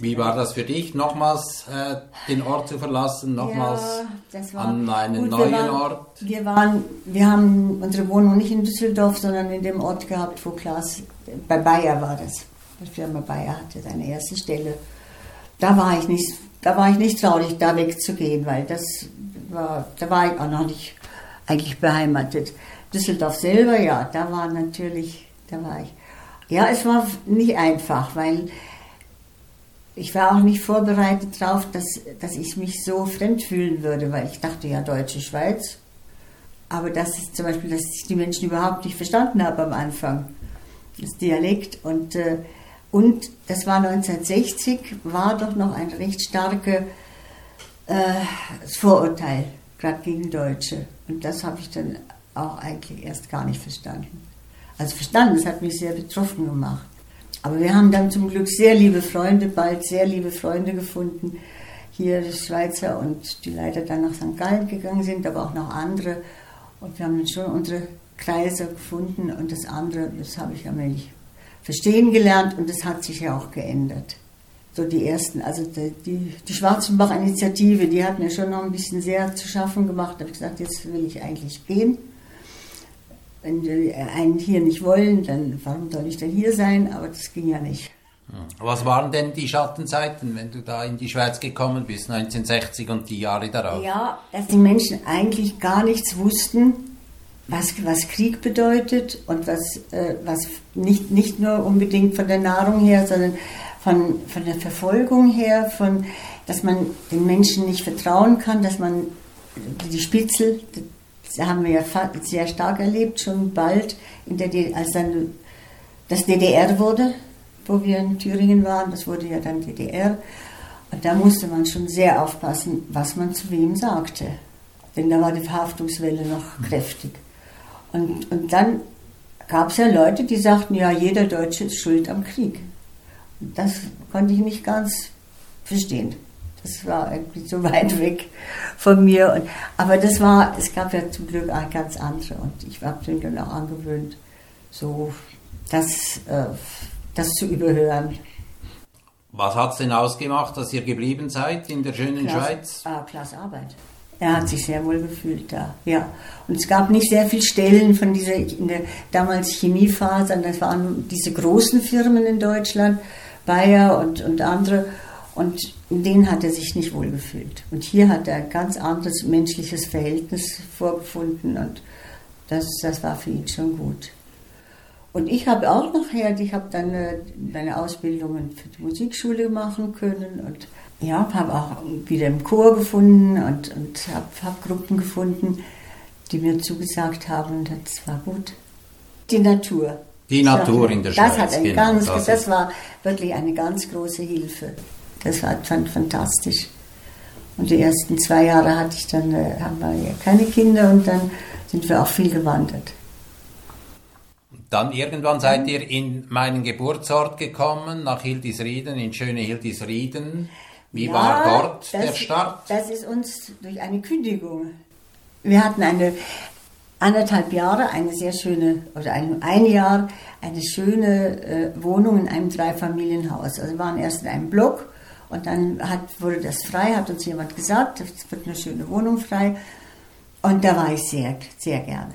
Wie war das für dich, nochmals äh, den Ort zu verlassen, nochmals ja, an einen gut, neuen wir waren, Ort? Wir, waren, wir haben unsere Wohnung nicht in Düsseldorf, sondern in dem Ort gehabt, wo Klaas, bei Bayer war das. Die Firma Bayer hatte seine erste Stelle. Da war ich nicht, da war ich nicht traurig, da wegzugehen, weil das war, da war ich auch noch nicht eigentlich beheimatet. Düsseldorf selber, ja, da war natürlich, da war ich. Ja, es war nicht einfach, weil ich war auch nicht vorbereitet darauf, dass, dass ich mich so fremd fühlen würde, weil ich dachte ja Deutsche Schweiz. Aber das ist zum Beispiel, dass ich die Menschen überhaupt nicht verstanden habe am Anfang. Das Dialekt und, äh, und das war 1960, war doch noch ein recht starker äh, das Vorurteil, gerade gegen Deutsche. Und das habe ich dann auch eigentlich erst gar nicht verstanden. Also verstanden, das hat mich sehr betroffen gemacht. Aber wir haben dann zum Glück sehr liebe Freunde, bald sehr liebe Freunde gefunden. Hier Schweizer und die leider dann nach St. Gallen gegangen sind, aber auch noch andere. Und wir haben dann schon unsere Kreise gefunden und das andere, das habe ich allmählich verstehen gelernt und das hat sich ja auch geändert. So die ersten, also die, die, die Schwarzenbach-Initiative, die hat mir schon noch ein bisschen sehr zu schaffen gemacht. Da habe ich gesagt, jetzt will ich eigentlich gehen. Wenn die einen hier nicht wollen, dann warum soll ich denn hier sein? Aber das ging ja nicht. Was waren denn die Schattenzeiten, wenn du da in die Schweiz gekommen bist, 1960 und die Jahre darauf? Ja, dass die Menschen eigentlich gar nichts wussten, was, was Krieg bedeutet und was, äh, was nicht, nicht nur unbedingt von der Nahrung her, sondern von, von der Verfolgung her, von, dass man den Menschen nicht vertrauen kann, dass man die Spitzel, das haben wir ja sehr stark erlebt, schon bald, in der, als dann das DDR wurde, wo wir in Thüringen waren, das wurde ja dann DDR. Und da musste man schon sehr aufpassen, was man zu wem sagte. Denn da war die Verhaftungswelle noch kräftig. Und, und dann gab es ja Leute, die sagten, ja, jeder Deutsche ist schuld am Krieg. Das konnte ich nicht ganz verstehen. Das war irgendwie so weit weg von mir. Und, aber das war, es gab ja zum Glück auch ganz andere. Und ich habe mir dann auch angewöhnt, so das äh, das zu überhören. Was hat es denn ausgemacht, dass ihr geblieben seid in der schönen Klasse, Schweiz? Ah, klasse Arbeit. Er hat sich sehr wohl gefühlt da, ja. Und es gab nicht sehr viele Stellen von dieser, in der damals Chemiefasern, das waren diese großen Firmen in Deutschland, Bayer und, und andere. Und in denen hat er sich nicht wohl gefühlt. Und hier hat er ein ganz anderes menschliches Verhältnis vorgefunden und das, das war für ihn schon gut. Und ich habe auch nachher, ich habe dann äh, meine Ausbildungen für die Musikschule machen können und ja, habe auch wieder im Chor gefunden und, und habe hab Gruppen gefunden, die mir zugesagt haben, das war gut. Die Natur. Die Natur in der das Schweiz. Hat ein genau, ganz, das, das war wirklich eine ganz große Hilfe. Das war fand fantastisch. Und die ersten zwei Jahre hatte ich dann, äh, haben wir ja keine Kinder und dann sind wir auch viel gewandert. Dann irgendwann seid ihr in meinen Geburtsort gekommen, nach Hildisrieden, in schöne Hildisrieden. Wie Ja, war dort der Start? Das ist uns durch eine Kündigung. Wir hatten eine anderthalb Jahre, eine sehr schöne, oder ein, ein Jahr, eine schöne äh, Wohnung in einem Dreifamilienhaus. Also wir waren erst in einem Block und dann hat, wurde das frei, hat uns jemand gesagt, es wird eine schöne Wohnung frei. Und da war ich sehr, sehr gerne.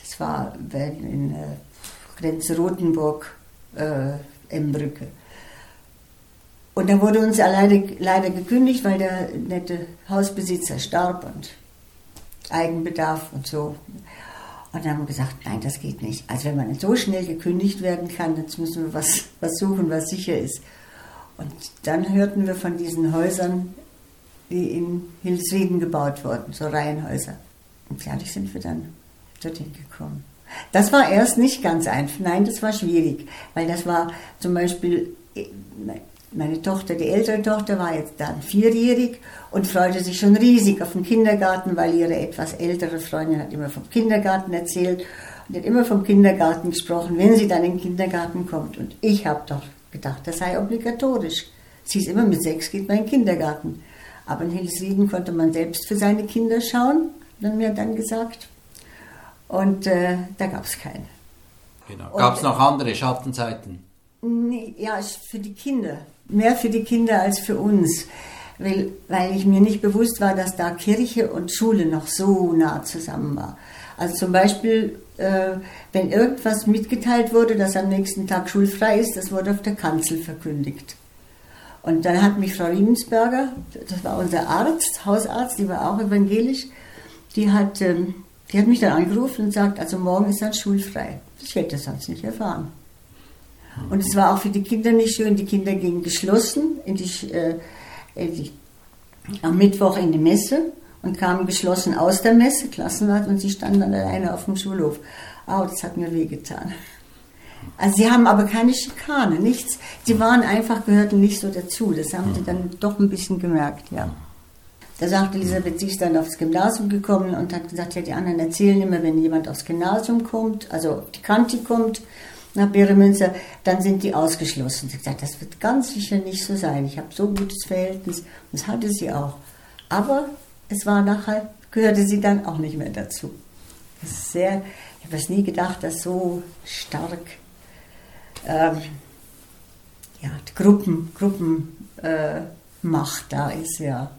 Das war in äh, Grenze Rotenburg, äh, Embrücke. Und dann wurde uns leider, leider gekündigt, weil der nette Hausbesitzer starb und Eigenbedarf und so. Und dann haben wir gesagt, nein, das geht nicht. Also wenn man so schnell gekündigt werden kann, jetzt müssen wir was, was suchen, was sicher ist. Und dann hörten wir von diesen Häusern, die in Hildesrieden gebaut wurden, so Reihenhäuser. Und dadurch sind wir dann dorthin gekommen. Das war erst nicht ganz einfach. Nein, das war schwierig, weil das war zum Beispiel meine Tochter, die ältere Tochter, war jetzt dann vierjährig und freute sich schon riesig auf den Kindergarten, weil ihre etwas ältere Freundin hat immer vom Kindergarten erzählt und hat immer vom Kindergarten gesprochen, wenn sie dann in den Kindergarten kommt. Und ich habe doch gedacht, das sei obligatorisch. Sie ist immer mit sechs, geht man in den Kindergarten. Aber in Hildesrieden konnte man selbst für seine Kinder schauen, hat mir dann gesagt. Und äh, da gab es keine. Genau. Gab es noch andere Schattenzeiten? Nee, ja, für die Kinder. Mehr für die Kinder als für uns. Weil, weil ich mir nicht bewusst war, dass da Kirche und Schule noch so nah zusammen war. Also zum Beispiel, äh, wenn irgendwas mitgeteilt wurde, dass am nächsten Tag schulfrei ist, das wurde auf der Kanzel verkündigt. Und dann hat mich Frau Liebensberger, das war unser Arzt, Hausarzt, die war auch evangelisch, die hat, ähm, die hat mich dann angerufen und sagt, also morgen ist dann schulfrei. Ich hätte das sonst nicht erfahren. Und es war auch für die Kinder nicht schön. Die Kinder gingen geschlossen in die, äh, in die, am Mittwoch in die Messe und kamen geschlossen aus der Messe, Klassenwart, und sie standen dann alleine auf dem Schulhof. Oh, das hat mir wehgetan. Also sie haben aber keine Schikane, nichts. Sie waren einfach, gehörten nicht so dazu. Das haben sie dann doch ein bisschen gemerkt, ja. Da sagte Elisabeth, sie ist dann aufs Gymnasium gekommen und hat gesagt, ja, die anderen erzählen immer, wenn jemand aufs Gymnasium kommt, also die Kante kommt, nach Beremünster, dann sind die ausgeschlossen. Sie hat gesagt, das wird ganz sicher nicht so sein. Ich habe so ein gutes Verhältnis. Das hatte sie auch. Aber es war nachher, gehörte sie dann auch nicht mehr dazu. Das ist sehr, ich habe es nie gedacht, dass so stark ähm, ja, Gruppen, Gruppenmacht äh, da ist, ja.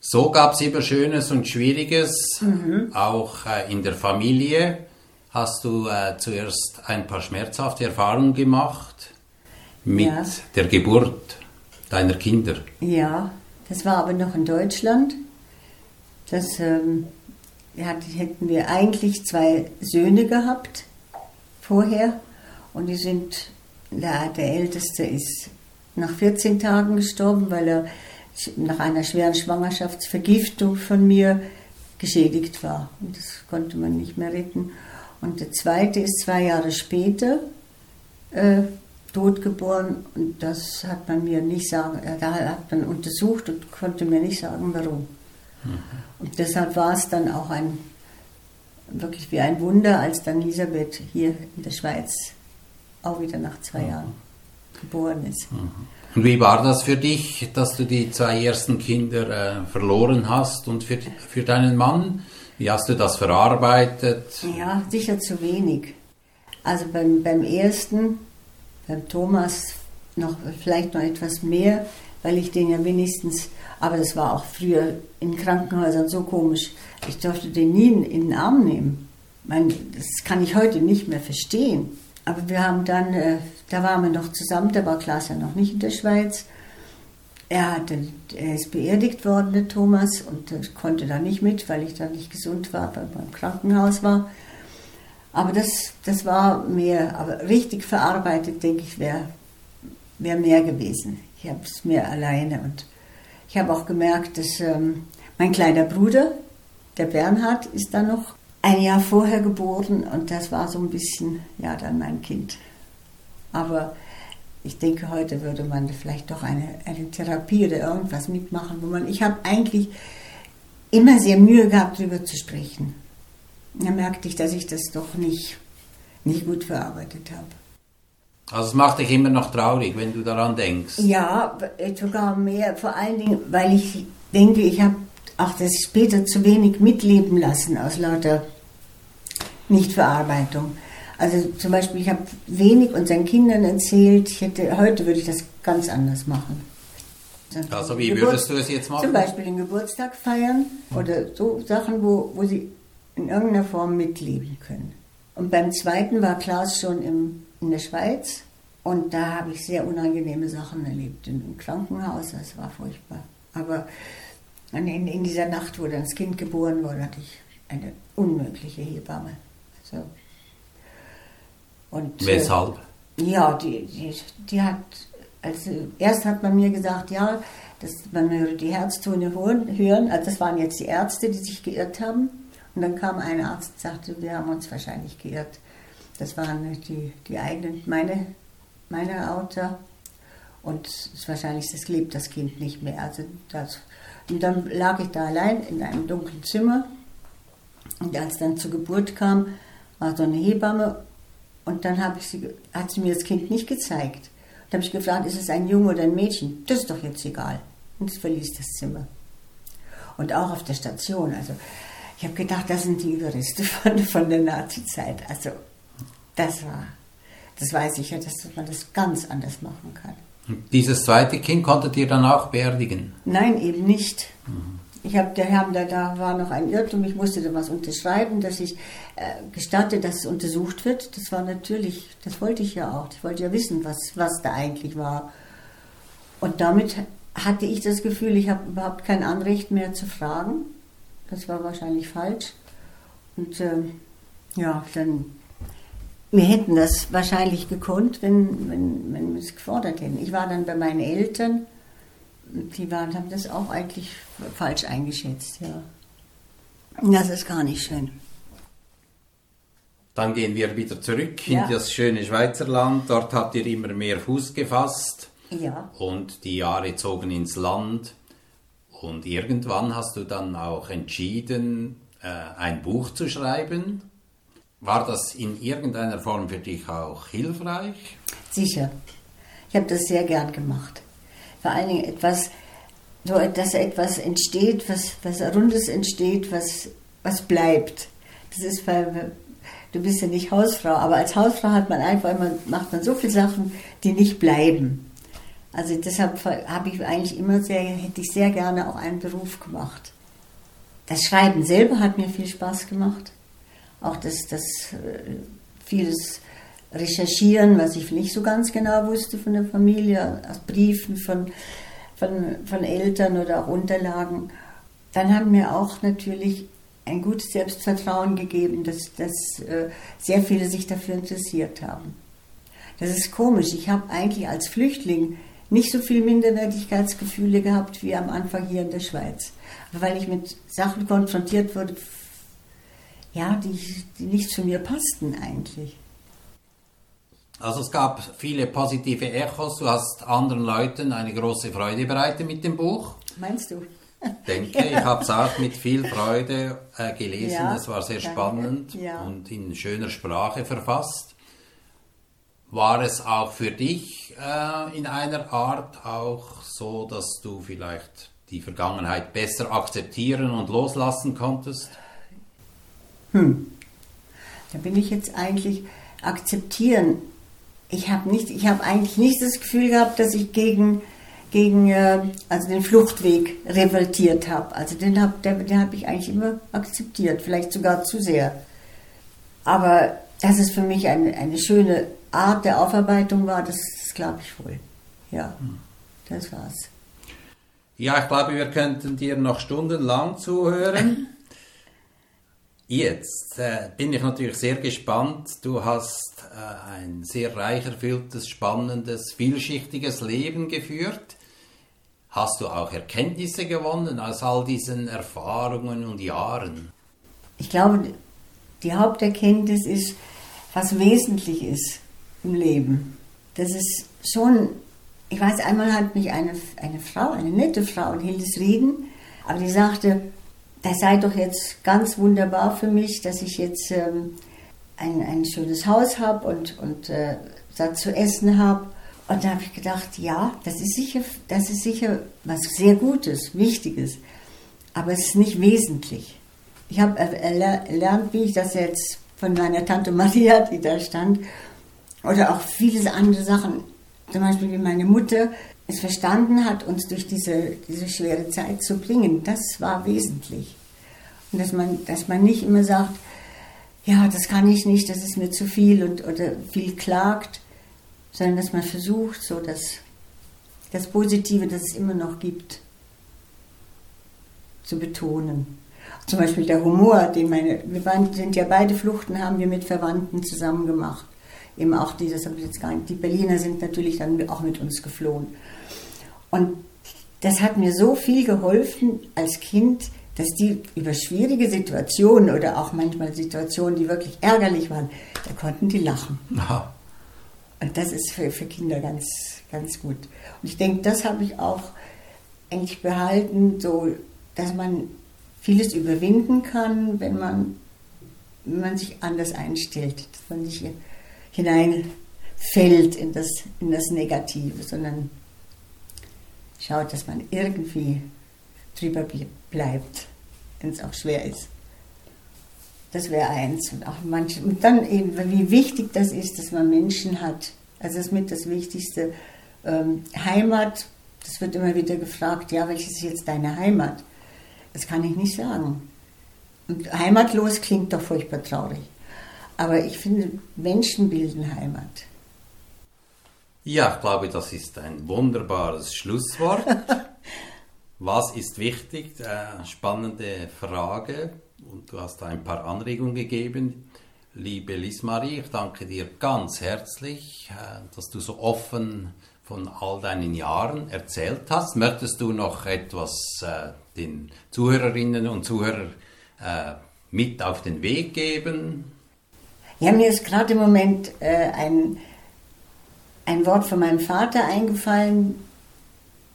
So gab es immer Schönes und Schwieriges, mhm. auch äh, in der Familie. Hast du äh, zuerst ein paar schmerzhafte Erfahrungen gemacht mit ja. der Geburt deiner Kinder? Ja, das war aber noch in Deutschland. Das ähm, hätten wir eigentlich zwei Söhne gehabt vorher und die sind, der, der Älteste ist nach 14 Tagen gestorben, weil er nach einer schweren Schwangerschaftsvergiftung von mir geschädigt war. Und das konnte man nicht mehr retten. Und der zweite ist zwei Jahre später äh, totgeboren und das hat man mir nicht sagen, äh, da hat man untersucht und konnte mir nicht sagen, warum. Mhm. Und deshalb war es dann auch ein wirklich wie ein Wunder, als dann Elisabeth hier in der Schweiz auch wieder nach zwei mhm. Jahren geboren ist. Mhm. Und wie war das für dich, dass du die zwei ersten Kinder äh, verloren hast und für, für deinen Mann? Wie hast du das verarbeitet? Ja, sicher zu wenig. Also beim, beim ersten, beim Thomas, noch vielleicht noch etwas mehr, weil ich den ja wenigstens, aber das war auch früher in Krankenhäusern so komisch, ich durfte den nie in, den Arm nehmen. Mein, das kann ich heute nicht mehr verstehen. Aber wir haben dann, äh, da waren wir noch zusammen, da war Klaas ja noch nicht in der Schweiz. Er, hatte, er ist beerdigt worden, der Thomas, und konnte da nicht mit, weil ich da nicht gesund war, weil man im Krankenhaus war. Aber das, das war mehr, aber richtig verarbeitet, denke ich, wäre wär mehr gewesen. Ich habe es mehr alleine und ich habe auch gemerkt, dass ähm, mein kleiner Bruder, der Bernhard, ist dann noch ein Jahr vorher geboren und das war so ein bisschen, ja, dann mein Kind. Aber ich denke, heute würde man vielleicht doch eine, eine Therapie oder irgendwas mitmachen, wo man, ich habe eigentlich immer sehr Mühe gehabt, darüber zu sprechen. Da merkte ich, dass ich das doch nicht, nicht gut verarbeitet habe. Also es macht dich immer noch traurig, wenn du daran denkst. Ja, sogar mehr, vor allen Dingen, weil ich denke, ich habe auch das später zu wenig mitleben lassen aus lauter Nichtverarbeitung. Also zum Beispiel, ich habe wenig unseren Kindern erzählt. Ich hätte, heute würde ich das ganz anders machen. Also wie würdest du es jetzt machen? Zum Beispiel den Geburtstag feiern oder so Sachen, wo, wo sie in irgendeiner Form mitleben können. Und beim zweiten war Klaas schon im, in der Schweiz und da habe ich sehr unangenehme Sachen erlebt im Krankenhaus. Das war furchtbar. Aber in, in dieser Nacht, wo dann das Kind geboren wurde, hatte ich eine unmögliche Hebamme. So. Und, Weshalb? Äh, ja, die, die, die hat, also erst hat man mir gesagt, ja, dass man würde die Herztöne hören. Also das waren jetzt die Ärzte, die sich geirrt haben. Und dann kam ein Arzt und sagte, wir haben uns wahrscheinlich geirrt. Das waren die, die eigenen, meine, meine Autor. Und wahrscheinlich das lebt das Kind nicht mehr. Also das, und dann lag ich da allein in einem dunklen Zimmer. Und als dann zur Geburt kam, war so eine Hebamme und dann sie, hat sie mir das Kind nicht gezeigt. Da habe ich gefragt, ist es ein Junge oder ein Mädchen? Das ist doch jetzt egal. Und es verließ das Zimmer. Und auch auf der Station. Also ich habe gedacht, das sind die Überreste von, von der Nazi-Zeit. Also das war, das weiß ich ja, dass man das ganz anders machen kann. Dieses zweite Kind konntet ihr dann auch beerdigen? Nein, eben nicht. Mhm. Ich habe der Herr, da, da war noch ein Irrtum, ich musste da was unterschreiben, dass ich äh, gestatte, dass es untersucht wird. Das war natürlich, das wollte ich ja auch. Ich wollte ja wissen, was, was da eigentlich war. Und damit hatte ich das Gefühl, ich habe überhaupt kein Anrecht mehr zu fragen. Das war wahrscheinlich falsch. Und äh, ja, dann, wir hätten das wahrscheinlich gekonnt, wenn, wenn, wenn wir es gefordert hätten. Ich war dann bei meinen Eltern die waren, haben das auch eigentlich falsch eingeschätzt, ja. Das ist gar nicht schön. Dann gehen wir wieder zurück ja. in das schöne Schweizerland. Dort habt ihr immer mehr Fuß gefasst. Ja. Und die Jahre zogen ins Land. Und irgendwann hast du dann auch entschieden, äh, ein Buch zu schreiben. War das in irgendeiner Form für dich auch hilfreich? Sicher. Ich habe das sehr gern gemacht vor allen Dingen etwas, so dass etwas entsteht, was, was Rundes entsteht, was, was bleibt. Das ist, weil du bist ja nicht Hausfrau, aber als Hausfrau hat man einfach immer, macht man so viele Sachen, die nicht bleiben. Also deshalb habe ich eigentlich immer sehr, hätte ich sehr gerne auch einen Beruf gemacht. Das Schreiben selber hat mir viel Spaß gemacht. Auch das, das äh, vieles Recherchieren, was ich nicht so ganz genau wusste von der Familie, aus Briefen von, von, von Eltern oder auch Unterlagen. Dann haben mir auch natürlich ein gutes Selbstvertrauen gegeben, dass, dass äh, sehr viele sich dafür interessiert haben. Das ist komisch. Ich habe eigentlich als Flüchtling nicht so viel Minderwertigkeitsgefühle gehabt wie am Anfang hier in der Schweiz. Weil ich mit Sachen konfrontiert wurde, ja, die, die nicht zu mir passten eigentlich. Also es gab viele positive Echos. Du hast anderen Leuten eine große Freude bereitet mit dem Buch. Meinst du? Denke, ja. ich habe es auch mit viel Freude äh, gelesen. Ja, es war sehr danke. spannend ja. und in schöner Sprache verfasst. War es auch für dich äh, in einer Art auch so, dass du vielleicht die Vergangenheit besser akzeptieren und loslassen konntest? Hm. Da bin ich jetzt eigentlich akzeptieren. Ich habe nicht, ich habe eigentlich nicht das Gefühl gehabt, dass ich gegen gegen äh, also den Fluchtweg revoltiert habe. Also den habe den hab ich eigentlich immer akzeptiert, vielleicht sogar zu sehr. Aber dass es für mich eine, eine schöne Art der Aufarbeitung war, das, das glaube ich wohl. Ja, das war's. Ja, ich glaube, wir könnten dir noch stundenlang zuhören. Jetzt äh, bin ich natürlich sehr gespannt. Du hast äh, ein sehr reich erfülltes, spannendes, vielschichtiges Leben geführt. Hast du auch Erkenntnisse gewonnen aus all diesen Erfahrungen und Jahren? Ich glaube, die Haupterkenntnis ist, was wesentlich ist im Leben. Das ist schon, ich weiß, einmal hat mich eine, eine Frau, eine nette Frau in Hildesrieden, aber die sagte, das sei doch jetzt ganz wunderbar für mich, dass ich jetzt ähm, ein, ein schönes Haus habe und, und äh, satt zu essen habe und da habe ich gedacht, ja, das ist sicher, das ist sicher was sehr Gutes, Wichtiges, aber es ist nicht wesentlich. Ich habe erlernt, wie ich das jetzt von meiner Tante Maria, die da stand, oder auch viele andere Sachen, zum Beispiel wie meine Mutter es verstanden hat, uns durch diese, diese schwere Zeit zu bringen, das war wesentlich. Und dass man, dass man nicht immer sagt, ja, das kann ich nicht, das ist mir zu viel und, oder viel klagt, sondern dass man versucht, so das, das Positive, das es immer noch gibt, zu betonen. Zum Beispiel der Humor, den meine, wir waren, sind ja beide Fluchten, haben wir mit Verwandten zusammen gemacht. Eben auch die, das habe ich jetzt gar nicht, die Berliner sind natürlich dann auch mit uns geflohen. Und das hat mir so viel geholfen als Kind, dass die über schwierige Situationen oder auch manchmal Situationen, die wirklich ärgerlich waren, da konnten die lachen. Aha. Und das ist für, für Kinder ganz, ganz gut. Und ich denke, das habe ich auch eigentlich behalten, so, dass man vieles überwinden kann, wenn man, wenn man sich anders einstellt, dass man nicht hineinfällt in das, in das Negative, sondern schaut, dass man irgendwie drüber bleibt, wenn es auch schwer ist. Das wäre eins. Und auch manche, und dann eben, wie wichtig das ist, dass man Menschen hat. Also das ist mit das Wichtigste. Ähm, Heimat, das wird immer wieder gefragt, ja, welches ist jetzt deine Heimat? Das kann ich nicht sagen. Und heimatlos klingt doch furchtbar traurig. Aber ich finde, Menschen bilden Heimat. Ja, ich glaube, das ist ein wunderbares Schlusswort. Was ist wichtig? Äh, spannende Frage und du hast da ein paar Anregungen gegeben. Liebe Lismarie, ich danke dir ganz herzlich, äh, dass du so offen von all deinen Jahren erzählt hast. Möchtest du noch etwas äh, den Zuhörerinnen und Zuhörern äh, mit auf den Weg geben? Ja, mir ist gerade im Moment äh, ein, ein Wort von meinem Vater eingefallen.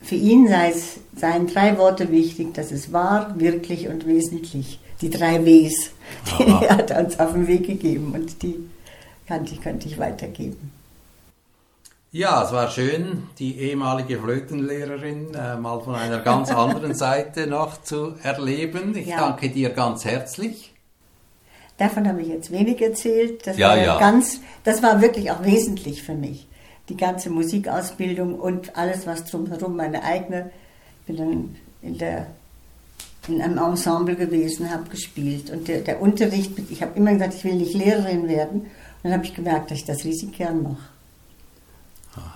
Für ihn sei es, seien drei Worte wichtig, das ist wahr, wirklich und wesentlich die drei Ws, die Aha. hat er uns auf den Weg gegeben und die kannte ich, könnte ich weitergeben. Ja, es war schön, die ehemalige Flötenlehrerin äh, mal von einer ganz anderen Seite noch zu erleben. Ich ja. danke dir ganz herzlich. Davon habe ich jetzt wenig erzählt. Das Ja, war ja. ganz, das war wirklich auch wesentlich für mich. Die ganze Musikausbildung und alles, was drumherum, meine eigene. Ich bin dann in, der, in einem Ensemble gewesen, habe gespielt. Und der, der Unterricht, ich habe immer gesagt, ich will nicht Lehrerin werden. Und dann habe ich gemerkt, dass ich das riesig gern mache.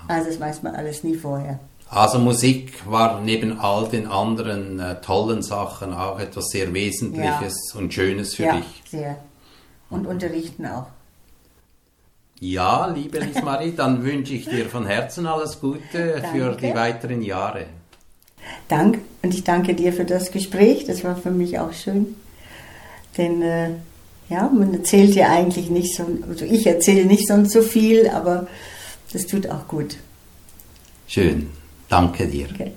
Also das weiß man alles nie vorher. Also Musik war neben all den anderen äh, tollen Sachen auch etwas sehr Wesentliches und Schönes für ja, dich. sehr. Und unterrichten auch. Ja, liebe Lismarie, dann wünsche ich dir von Herzen alles Gute für Danke. die weiteren Jahre. Dank und ich danke dir für das Gespräch. Das war für mich auch schön. Denn äh, ja, man erzählt ja eigentlich nicht so, also ich erzähle nicht sonst so viel, aber das tut auch gut. Schön. Danke dir. Okay.